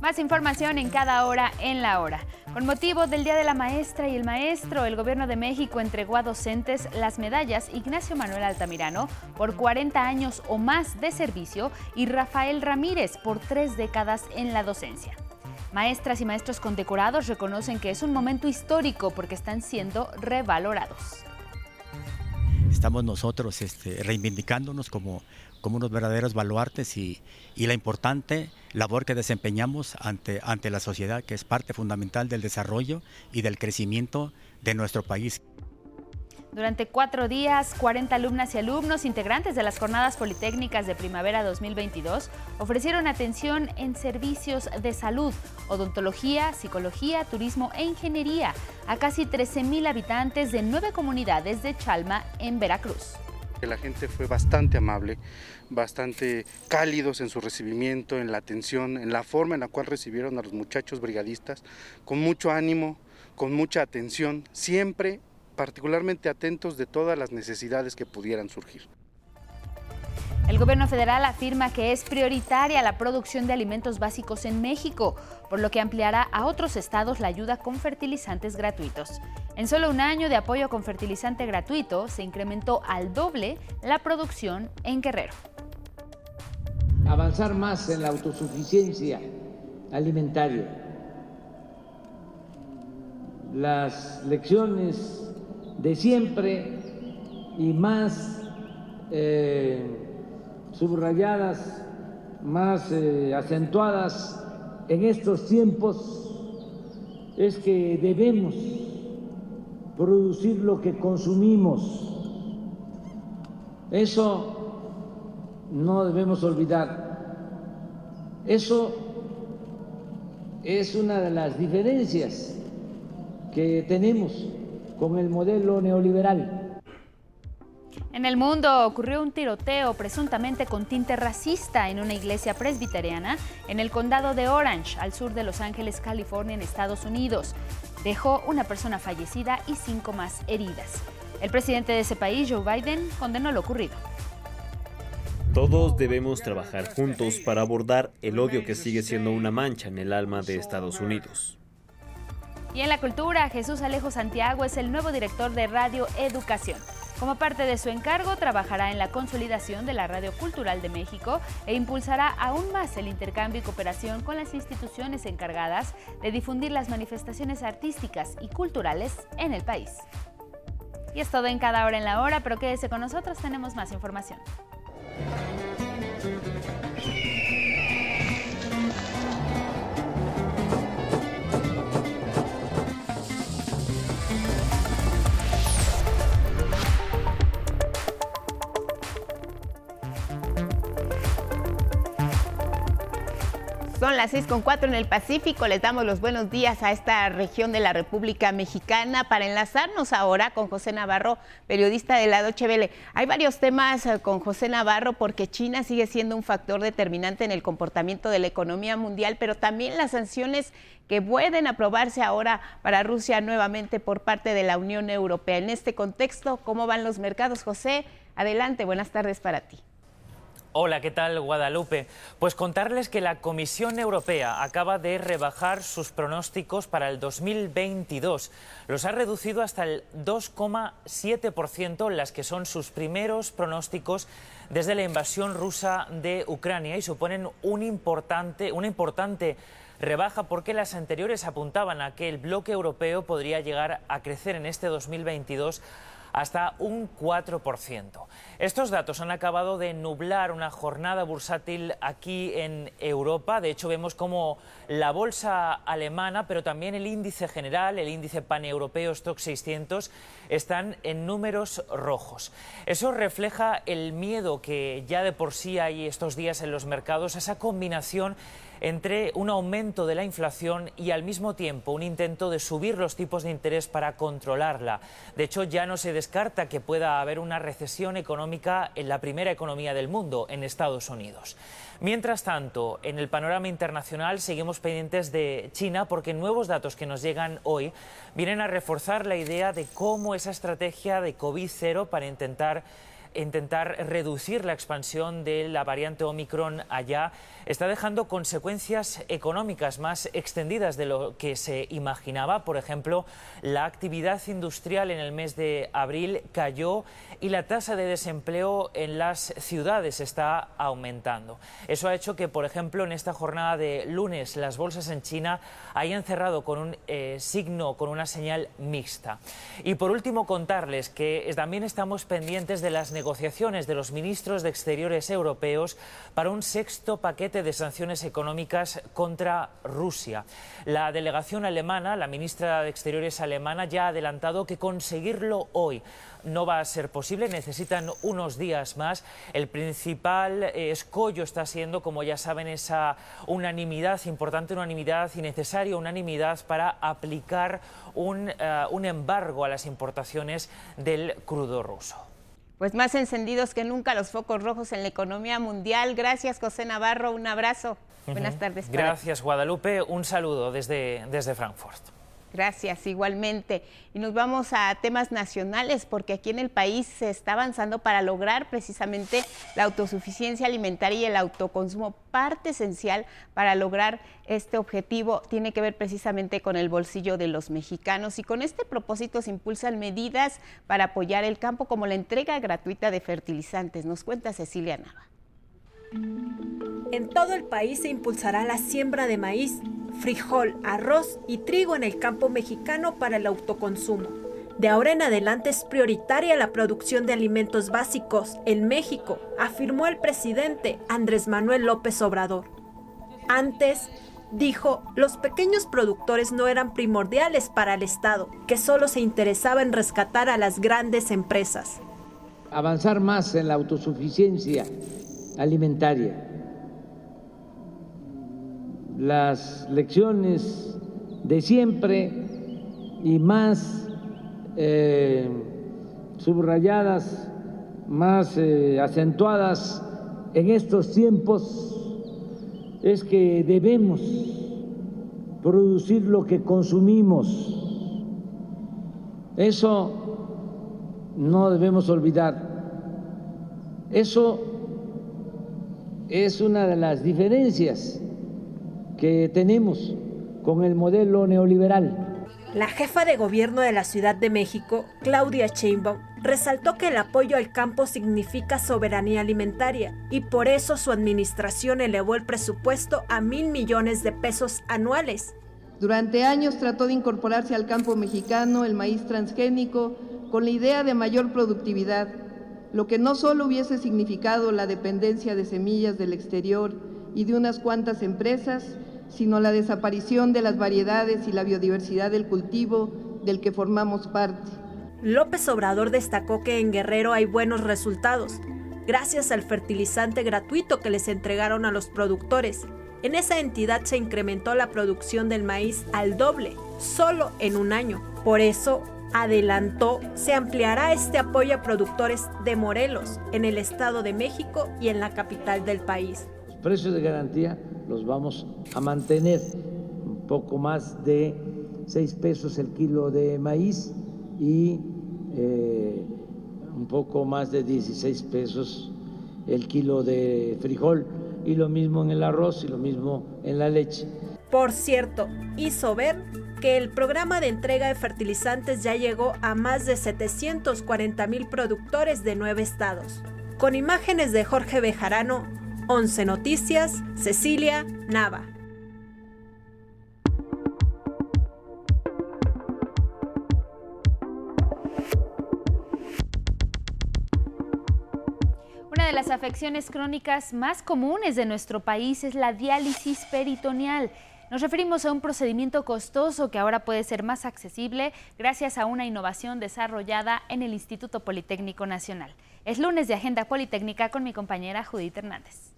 Más información en cada hora en la hora. Con motivo del Día de la Maestra y el Maestro, el Gobierno de México entregó a docentes las medallas Ignacio Manuel Altamirano por 40 años o más de servicio y Rafael Ramírez por tres décadas en la docencia. Maestras y maestros condecorados reconocen que es un momento histórico porque están siendo revalorados. Estamos nosotros este, reivindicándonos como como unos verdaderos baluartes y, la importante labor que desempeñamos ante, ante la sociedad, que es parte fundamental del desarrollo y del crecimiento de nuestro país. Durante cuatro días, 40 alumnas y alumnos integrantes de las jornadas politécnicas de primavera 2022 ofrecieron atención en servicios de salud, odontología, psicología, turismo e ingeniería a casi 13.000 habitantes de nueve comunidades de Chalma en Veracruz. La gente fue bastante amable, bastante cálidos en su recibimiento, en la atención, en la forma en la cual recibieron a los muchachos brigadistas, con mucho ánimo, con mucha atención, siempre particularmente atentos de todas las necesidades que pudieran surgir. El gobierno federal afirma que es prioritaria la producción de alimentos básicos en México, por lo que ampliará a otros estados la ayuda con fertilizantes gratuitos. En solo un año de apoyo con fertilizante gratuito, se incrementó al doble la producción en Guerrero. Avanzar más en la autosuficiencia alimentaria. Las lecciones de siempre y más eh, subrayadas, más eh, acentuadas en estos tiempos es que debemos producir lo que consumimos. Eso no debemos olvidar. Eso es una de las diferencias que tenemos con el modelo neoliberal. En el mundo ocurrió un tiroteo presuntamente con tinte racista en una iglesia presbiteriana en el condado de Orange, al sur de Los Ángeles, California, en Estados Unidos dejó una persona fallecida y cinco más heridas. El presidente de ese país, Joe Biden, condenó lo ocurrido. Todos debemos trabajar juntos para abordar el odio que sigue siendo una mancha en el alma de Estados Unidos. Y en la cultura, Jesús Alejo Santiago es el nuevo director de Radio Educación. Como parte de su encargo, trabajará en la consolidación de la Radio Cultural de México e impulsará aún más el intercambio y cooperación con las instituciones encargadas de difundir las manifestaciones artísticas y culturales en el país. Y es todo en cada hora en la hora, pero quédese con nosotros, tenemos más información. Son las 6 con 4 en el Pacífico. Les damos los buenos días a esta región de la República Mexicana para enlazarnos ahora con José Navarro, periodista de la Doche Hay varios temas eh, con José Navarro porque China sigue siendo un factor determinante en el comportamiento de la economía mundial, pero también las sanciones que pueden aprobarse ahora para Rusia nuevamente por parte de la Unión Europea. En este contexto, ¿cómo van los mercados? José, adelante, buenas tardes para ti. Hola, ¿qué tal Guadalupe? Pues contarles que la Comisión Europea acaba de rebajar sus pronósticos para el 2022. Los ha reducido hasta el 2,7%, las que son sus primeros pronósticos desde la invasión rusa de Ucrania y suponen importante, una importante rebaja porque las anteriores apuntaban a que el bloque europeo podría llegar a crecer en este 2022 hasta un 4%. Estos datos han acabado de nublar una jornada bursátil aquí en Europa. De hecho, vemos como la bolsa alemana, pero también el índice general, el índice paneuropeo Stock 600, están en números rojos. Eso refleja el miedo que ya de por sí hay estos días en los mercados, esa combinación entre un aumento de la inflación y al mismo tiempo un intento de subir los tipos de interés para controlarla. De hecho, ya no se descarta que pueda haber una recesión económica en la primera economía del mundo, en Estados Unidos. Mientras tanto, en el panorama internacional seguimos pendientes de China porque nuevos datos que nos llegan hoy vienen a reforzar la idea de cómo esa estrategia de COVID-0 para intentar intentar reducir la expansión de la variante Omicron allá está dejando consecuencias económicas más extendidas de lo que se imaginaba. Por ejemplo, la actividad industrial en el mes de abril cayó y la tasa de desempleo en las ciudades está aumentando. Eso ha hecho que, por ejemplo, en esta jornada de lunes las bolsas en China hayan cerrado con un eh, signo, con una señal mixta. Y por último, contarles que también estamos pendientes de las negociaciones de los ministros de Exteriores europeos para un sexto paquete de sanciones económicas contra Rusia. La delegación alemana, la ministra de Exteriores alemana, ya ha adelantado que conseguirlo hoy no va a ser posible, necesitan unos días más. El principal eh, escollo está siendo, como ya saben, esa unanimidad, importante unanimidad y necesaria unanimidad para aplicar un, eh, un embargo a las importaciones del crudo ruso. Pues más encendidos que nunca los focos rojos en la economía mundial. Gracias, José Navarro. Un abrazo. Buenas tardes. Gracias, Guadalupe. Un saludo desde, desde Frankfurt. Gracias, igualmente. Y nos vamos a temas nacionales, porque aquí en el país se está avanzando para lograr precisamente la autosuficiencia alimentaria y el autoconsumo. Parte esencial para lograr este objetivo tiene que ver precisamente con el bolsillo de los mexicanos. Y con este propósito se impulsan medidas para apoyar el campo, como la entrega gratuita de fertilizantes. Nos cuenta Cecilia Nava. En todo el país se impulsará la siembra de maíz, frijol, arroz y trigo en el campo mexicano para el autoconsumo. De ahora en adelante es prioritaria la producción de alimentos básicos en México, afirmó el presidente Andrés Manuel López Obrador. Antes, dijo, los pequeños productores no eran primordiales para el Estado, que solo se interesaba en rescatar a las grandes empresas. Avanzar más en la autosuficiencia alimentaria. Las lecciones de siempre y más eh, subrayadas, más eh, acentuadas en estos tiempos es que debemos producir lo que consumimos. Eso no debemos olvidar. Eso es una de las diferencias que tenemos con el modelo neoliberal. La jefa de gobierno de la Ciudad de México, Claudia Sheinbaum, resaltó que el apoyo al campo significa soberanía alimentaria y por eso su administración elevó el presupuesto a mil millones de pesos anuales. Durante años trató de incorporarse al campo mexicano el maíz transgénico con la idea de mayor productividad lo que no solo hubiese significado la dependencia de semillas del exterior y de unas cuantas empresas, sino la desaparición de las variedades y la biodiversidad del cultivo del que formamos parte. López Obrador destacó que en Guerrero hay buenos resultados, gracias al fertilizante gratuito que les entregaron a los productores. En esa entidad se incrementó la producción del maíz al doble, solo en un año. Por eso, adelantó, se ampliará este apoyo a productores de Morelos, en el Estado de México y en la capital del país. Los precios de garantía los vamos a mantener, un poco más de 6 pesos el kilo de maíz y eh, un poco más de 16 pesos el kilo de frijol y lo mismo en el arroz y lo mismo en la leche. Por cierto, hizo ver que el programa de entrega de fertilizantes ya llegó a más de 740 mil productores de nueve estados. Con imágenes de Jorge Bejarano, 11 Noticias, Cecilia Nava. Una de las afecciones crónicas más comunes de nuestro país es la diálisis peritoneal. Nos referimos a un procedimiento costoso que ahora puede ser más accesible gracias a una innovación desarrollada en el Instituto Politécnico Nacional. Es lunes de Agenda Politécnica con mi compañera Judith Hernández.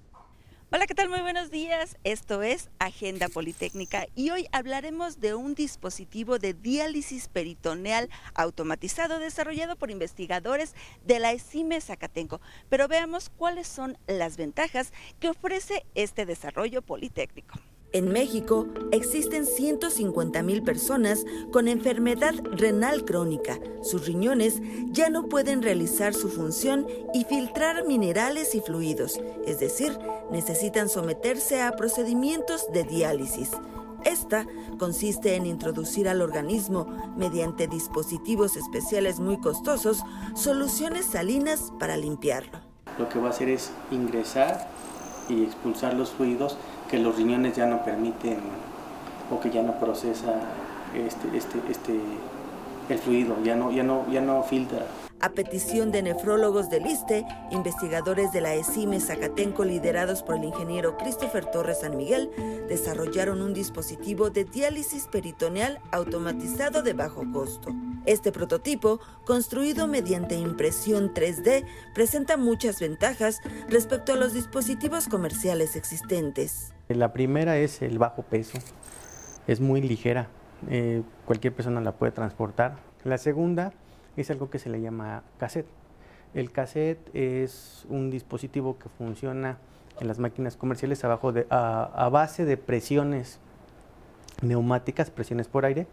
Hola, ¿qué tal? Muy buenos días. Esto es Agenda Politécnica y hoy hablaremos de un dispositivo de diálisis peritoneal automatizado desarrollado por investigadores de la ESIME Zacatenco. Pero veamos cuáles son las ventajas que ofrece este desarrollo politécnico. En México existen 150 mil personas con enfermedad renal crónica. Sus riñones ya no pueden realizar su función y filtrar minerales y fluidos, es decir, necesitan someterse a procedimientos de diálisis. Esta consiste en introducir al organismo, mediante dispositivos especiales muy costosos, soluciones salinas para limpiarlo. Lo que va a hacer es ingresar y expulsar los fluidos que los riñones ya no permiten o que ya no procesa este, este, este, el fluido, ya no, ya no, ya no filtra. A petición de nefrólogos del ISTE, investigadores de la ESIME Zacatenco liderados por el ingeniero Christopher Torres San Miguel desarrollaron un dispositivo de diálisis peritoneal automatizado de bajo costo. Este prototipo, construido mediante impresión 3D, presenta muchas ventajas respecto a los dispositivos comerciales existentes. La primera es el bajo peso, es muy ligera, eh, cualquier persona la puede transportar. La segunda es algo que se le llama cassette. El cassette es un dispositivo que funciona en las máquinas comerciales abajo de, a, base de presiones neumáticas, presiones por aire,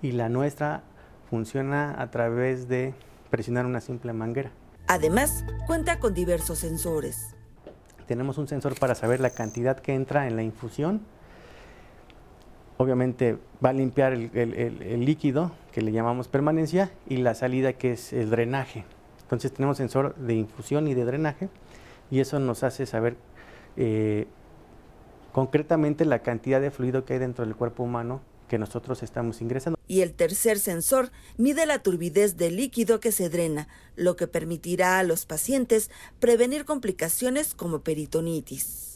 y la nuestra funciona a través de presionar una simple manguera. Además, cuenta con diversos sensores. Tenemos un sensor para saber la cantidad que entra en la infusión. Obviamente va a limpiar el, líquido, que le llamamos permanencia, y la salida, que es el drenaje. Entonces tenemos sensor de infusión y de drenaje, y eso nos hace saber eh, concretamente la cantidad de fluido que hay dentro del cuerpo humano que nosotros estamos ingresando. Y el tercer sensor mide la turbidez del líquido que se drena, lo que permitirá a los pacientes prevenir complicaciones como peritonitis.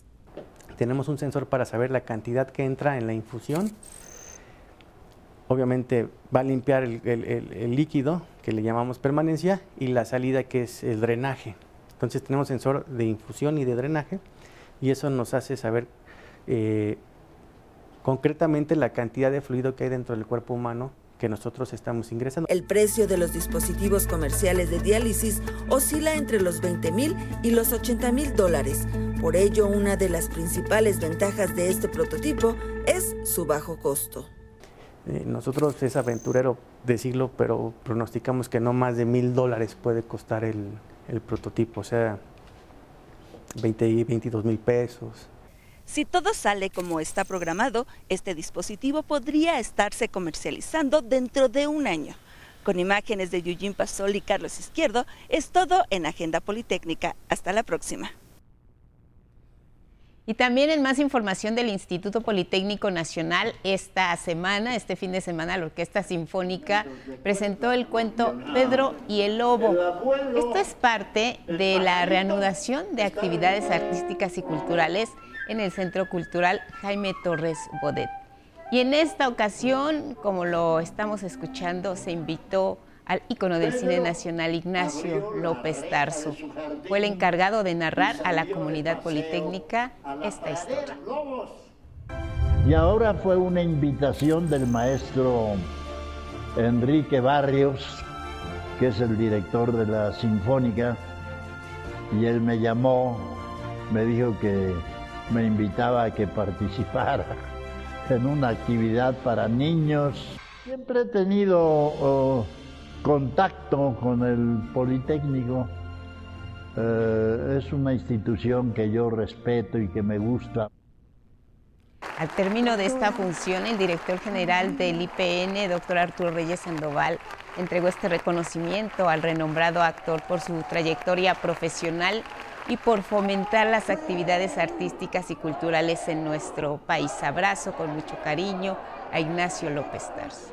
Tenemos un sensor para saber la cantidad que entra en la infusión. Obviamente va a limpiar el, líquido, que le llamamos permanencia, y la salida, que es el drenaje. Entonces tenemos sensor de infusión y de drenaje, y eso nos hace saber eh, concretamente la cantidad de fluido que hay dentro del cuerpo humano que nosotros estamos ingresando. El precio de los dispositivos comerciales de diálisis oscila entre los 20 mil y los 80 mil dólares. Por ello, una de las principales ventajas de este prototipo es su bajo costo. Eh, nosotros es aventurero decirlo, pero pronosticamos que no más de mil dólares puede costar el, el prototipo, o sea, 20 y 22 mil pesos. Si todo sale como está programado, este dispositivo podría estarse comercializando dentro de un año. Con imágenes de Eugene Pasol y Carlos Izquierdo, es todo en Agenda Politécnica. Hasta la próxima. Y también en más información del Instituto Politécnico Nacional, esta semana, este fin de semana, la Orquesta Sinfónica presentó el cuento Pedro y el Lobo. Esto es parte de la reanudación de actividades artísticas y culturales en el Centro Cultural Jaime Torres Bodet. Y en esta ocasión, como lo estamos escuchando, se invitó al ícono del cine nacional Ignacio López Tarso. Fue el encargado de narrar a la comunidad politécnica esta historia. Y ahora fue una invitación del maestro Enrique Barrios, que es el director de la Sinfónica, y él me llamó, me dijo que me invitaba a que participara en una actividad para niños. Siempre he tenido oh, contacto con el Politécnico. Eh, es una institución que yo respeto y que me gusta. Al término de esta función, el director general del IPN, doctor Arturo Reyes Sandoval, entregó este reconocimiento al renombrado actor por su trayectoria profesional y por fomentar las actividades artísticas y culturales en nuestro país. Abrazo con mucho cariño a Ignacio López Tarso.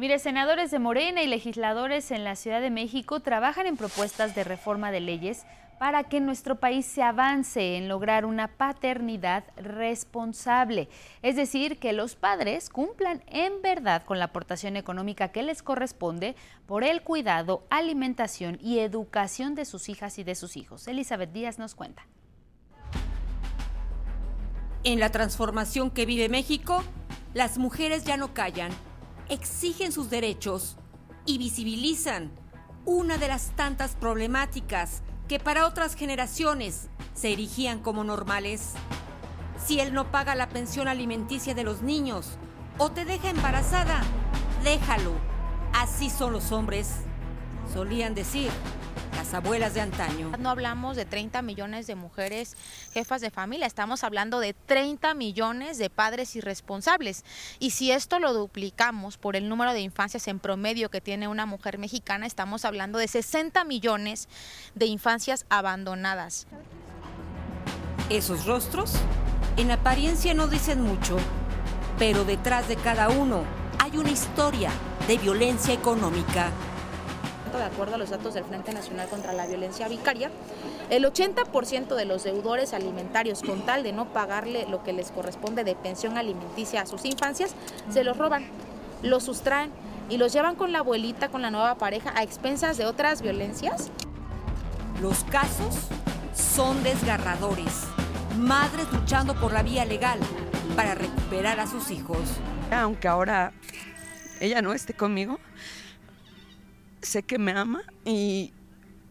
Mire, senadores de Morena y legisladores en la Ciudad de México trabajan en propuestas de reforma de leyes para que nuestro país se avance en lograr una paternidad responsable. Es decir, que los padres cumplan en verdad con la aportación económica que les corresponde por el cuidado, alimentación y educación de sus hijas y de sus hijos. Elizabeth Díaz nos cuenta. En la transformación que vive México, las mujeres ya no callan, exigen sus derechos y visibilizan una de las tantas problemáticas que para otras generaciones se erigían como normales. Si él no paga la pensión alimenticia de los niños o te deja embarazada, déjalo. Así son los hombres. Solían decir las abuelas de antaño. No hablamos de 30 millones de mujeres jefas de familia, estamos hablando de 30 millones de padres irresponsables. Y si esto lo duplicamos por el número de infancias en promedio que tiene una mujer mexicana, estamos hablando de 60 millones de infancias abandonadas. Esos rostros, en apariencia no dicen mucho, pero detrás de cada uno hay una historia de violencia económica de acuerdo a los datos del Frente Nacional contra la Violencia Vicaria, el 80% de los deudores alimentarios con tal de no pagarle lo que les corresponde de pensión alimenticia a sus infancias, se los roban, los sustraen y los llevan con la abuelita, con la nueva pareja, a expensas de otras violencias. Los casos son desgarradores. Madres luchando por la vía legal para recuperar a sus hijos. Aunque ahora ella no esté conmigo, sé que me ama y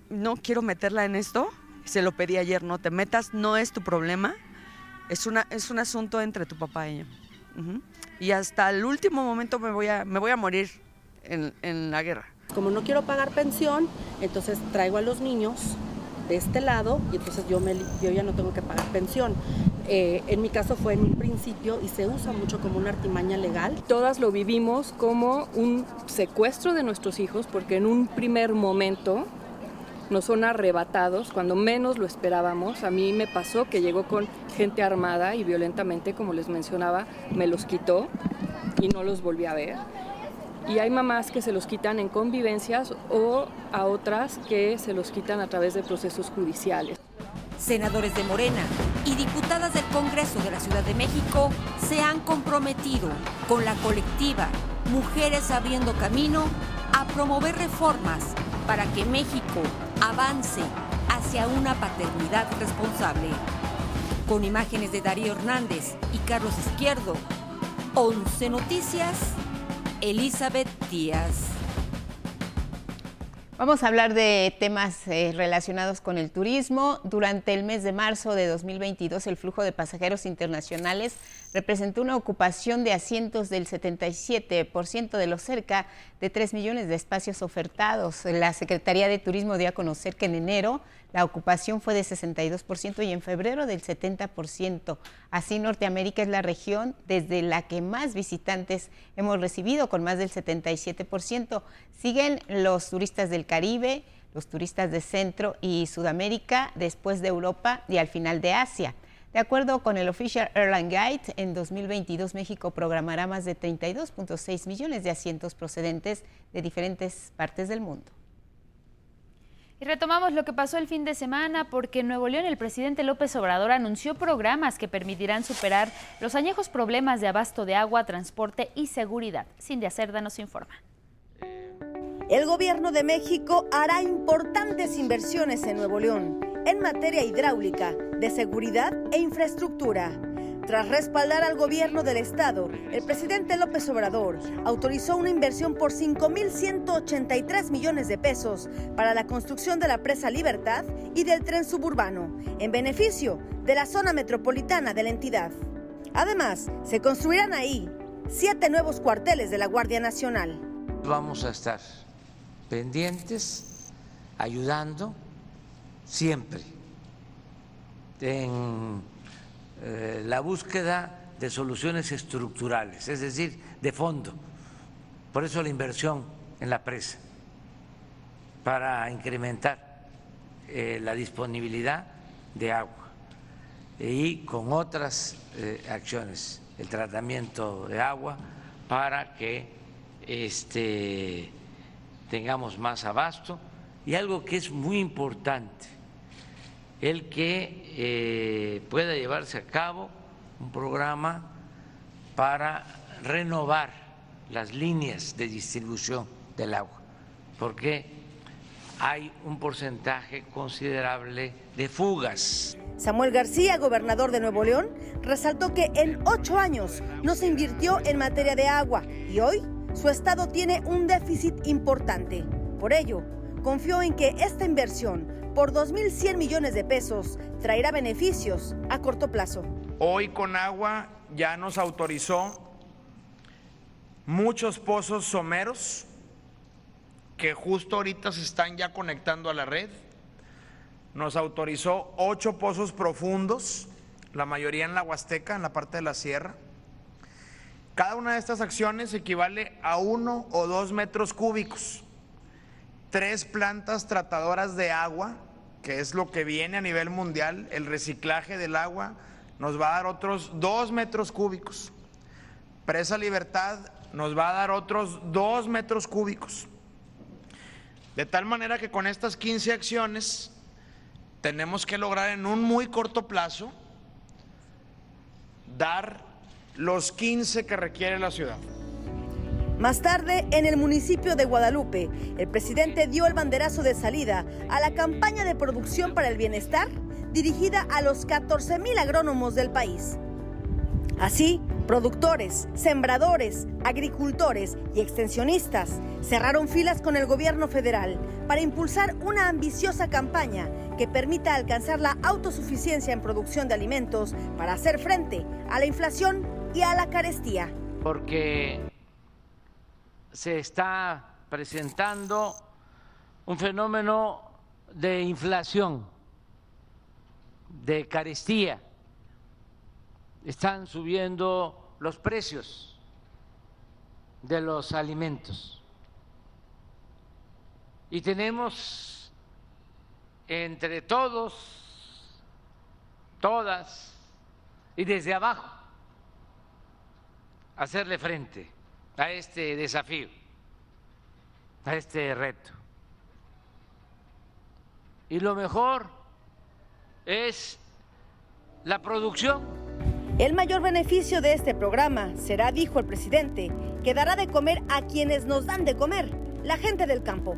no quiero meterla en esto. Se lo pedí ayer, no te metas, no es tu problema. Es, una, es un asunto entre tu papá y ella. Y hasta el último momento me voy a, me voy a morir en, en la guerra. Como no quiero pagar pensión, entonces traigo a los niños de este lado y entonces yo, me, yo ya no tengo que pagar pensión. Eh, en mi caso fue en un principio y se usa mucho como una artimaña legal. Todas lo vivimos como un secuestro de nuestros hijos porque en un primer momento nos son arrebatados cuando menos lo esperábamos. A mí me pasó que llegó con gente armada y violentamente, como les mencionaba, me los quitó y no los volví a ver. Y hay mamás que se los quitan en convivencias o a otras que se los quitan a través de procesos judiciales senadores de Morena y diputadas del Congreso de la Ciudad de México se han comprometido con la colectiva Mujeres Abriendo Camino a promover reformas para que México avance hacia una paternidad responsable. Con imágenes de Darío Hernández y Carlos Izquierdo, 11 Noticias, Elizabeth Díaz. Vamos a hablar de temas eh, relacionados con el turismo. Durante el mes de marzo de 2022, el flujo de pasajeros internacionales representó una ocupación de asientos del 77% de los cerca de 3 millones de espacios ofertados. La Secretaría de Turismo dio a conocer que en enero la ocupación fue de 62% y en febrero del 70%. Así, Norteamérica es la región desde la que más visitantes hemos recibido, con más del 77%. Siguen los turistas del Caribe, los turistas de Centro y Sudamérica, después de Europa y al final de Asia. De acuerdo con el Official Airline Guide, en 2022 México programará más de 32.6 millones de asientos procedentes de diferentes partes del mundo. Y retomamos lo que pasó el fin de semana porque en Nuevo León el presidente López Obrador anunció programas que permitirán superar los añejos problemas de abasto de agua, transporte y seguridad. Cindy Cerda nos informa. El gobierno de México hará importantes inversiones en Nuevo León en materia hidráulica, de seguridad e infraestructura. Tras respaldar al gobierno del estado, el presidente López Obrador autorizó una inversión por 5.183 millones de pesos para la construcción de la presa Libertad y del tren suburbano, en beneficio de la zona metropolitana de la entidad. Además, se construirán ahí siete nuevos cuarteles de la Guardia Nacional. Vamos a estar pendientes, ayudando siempre en eh, la búsqueda de soluciones estructurales, es decir, de fondo. Por eso la inversión en la presa, para incrementar eh, la disponibilidad de agua y con otras eh, acciones, el tratamiento de agua para que este, tengamos más abasto y algo que es muy importante el que eh, pueda llevarse a cabo un programa para renovar las líneas de distribución del agua, porque hay un porcentaje considerable de fugas. Samuel García, gobernador de Nuevo León, resaltó que en ocho años no se invirtió en materia de agua y hoy su estado tiene un déficit importante. Por ello, confió en que esta inversión por 2.100 millones de pesos traerá beneficios a corto plazo. Hoy con agua ya nos autorizó muchos pozos someros que justo ahorita se están ya conectando a la red. Nos autorizó ocho pozos profundos, la mayoría en la Huasteca, en la parte de la sierra. Cada una de estas acciones equivale a uno o dos metros cúbicos. Tres plantas tratadoras de agua, que es lo que viene a nivel mundial, el reciclaje del agua, nos va a dar otros dos metros cúbicos. Presa Libertad nos va a dar otros dos metros cúbicos. De tal manera que con estas 15 acciones tenemos que lograr en un muy corto plazo dar los 15 que requiere la ciudad. Más tarde, en el municipio de Guadalupe, el presidente dio el banderazo de salida a la campaña de producción para el bienestar dirigida a los 14 mil agrónomos del país. Así, productores, sembradores, agricultores y extensionistas cerraron filas con el gobierno federal para impulsar una ambiciosa campaña que permita alcanzar la autosuficiencia en producción de alimentos para hacer frente a la inflación y a la carestía. Porque se está presentando un fenómeno de inflación, de carestía. Están subiendo los precios de los alimentos. Y tenemos entre todos, todas y desde abajo, hacerle frente a este desafío, a este reto. Y lo mejor es la producción. El mayor beneficio de este programa será, dijo el presidente, que dará de comer a quienes nos dan de comer, la gente del campo.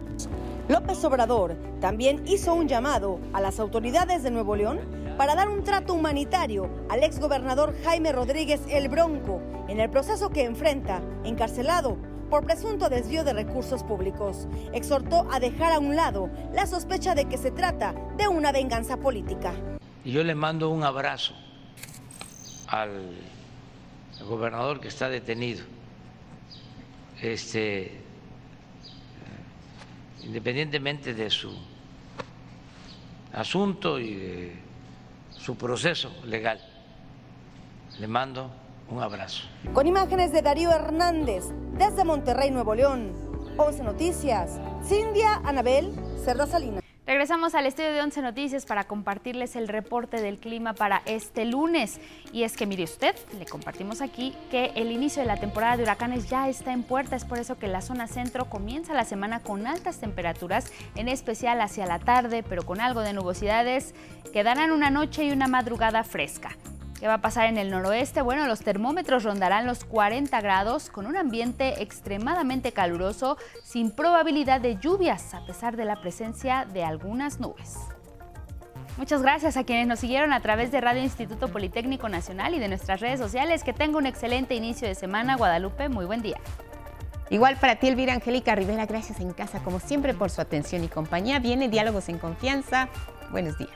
López Obrador también hizo un llamado a las autoridades de Nuevo León para dar un trato humanitario al exgobernador Jaime Rodríguez El Bronco en el proceso que enfrenta, encarcelado por presunto desvío de recursos públicos. Exhortó a dejar a un lado la sospecha de que se trata de una venganza política. Y yo le mando un abrazo al gobernador que está detenido. Este, independientemente de su asunto y de su proceso legal. Le mando un abrazo. Con imágenes de Darío Hernández, desde Monterrey, Nuevo León. 11 Noticias, Cindia Anabel Cerda Salinas. Regresamos al estudio de Once Noticias para compartirles el reporte del clima para este lunes. Y es que mire usted, le compartimos aquí que el inicio de la temporada de huracanes ya está en puerta. Es por eso que la zona centro comienza la semana con altas temperaturas, en especial hacia la tarde, pero con algo de nubosidades. Quedarán una noche y una madrugada fresca. ¿Qué va a pasar en el noroeste? Bueno, los termómetros rondarán los 40 grados con un ambiente extremadamente caluroso sin probabilidad de lluvias a pesar de la presencia de algunas nubes. Muchas gracias a quienes nos siguieron a través de Radio Instituto Politécnico Nacional y de nuestras redes sociales. Que tenga un excelente inicio de semana. Guadalupe, muy buen día. Igual para ti, Elvira Angélica Rivera, gracias en casa como siempre por su atención y compañía. Viene Diálogos en Confianza. Buenos días.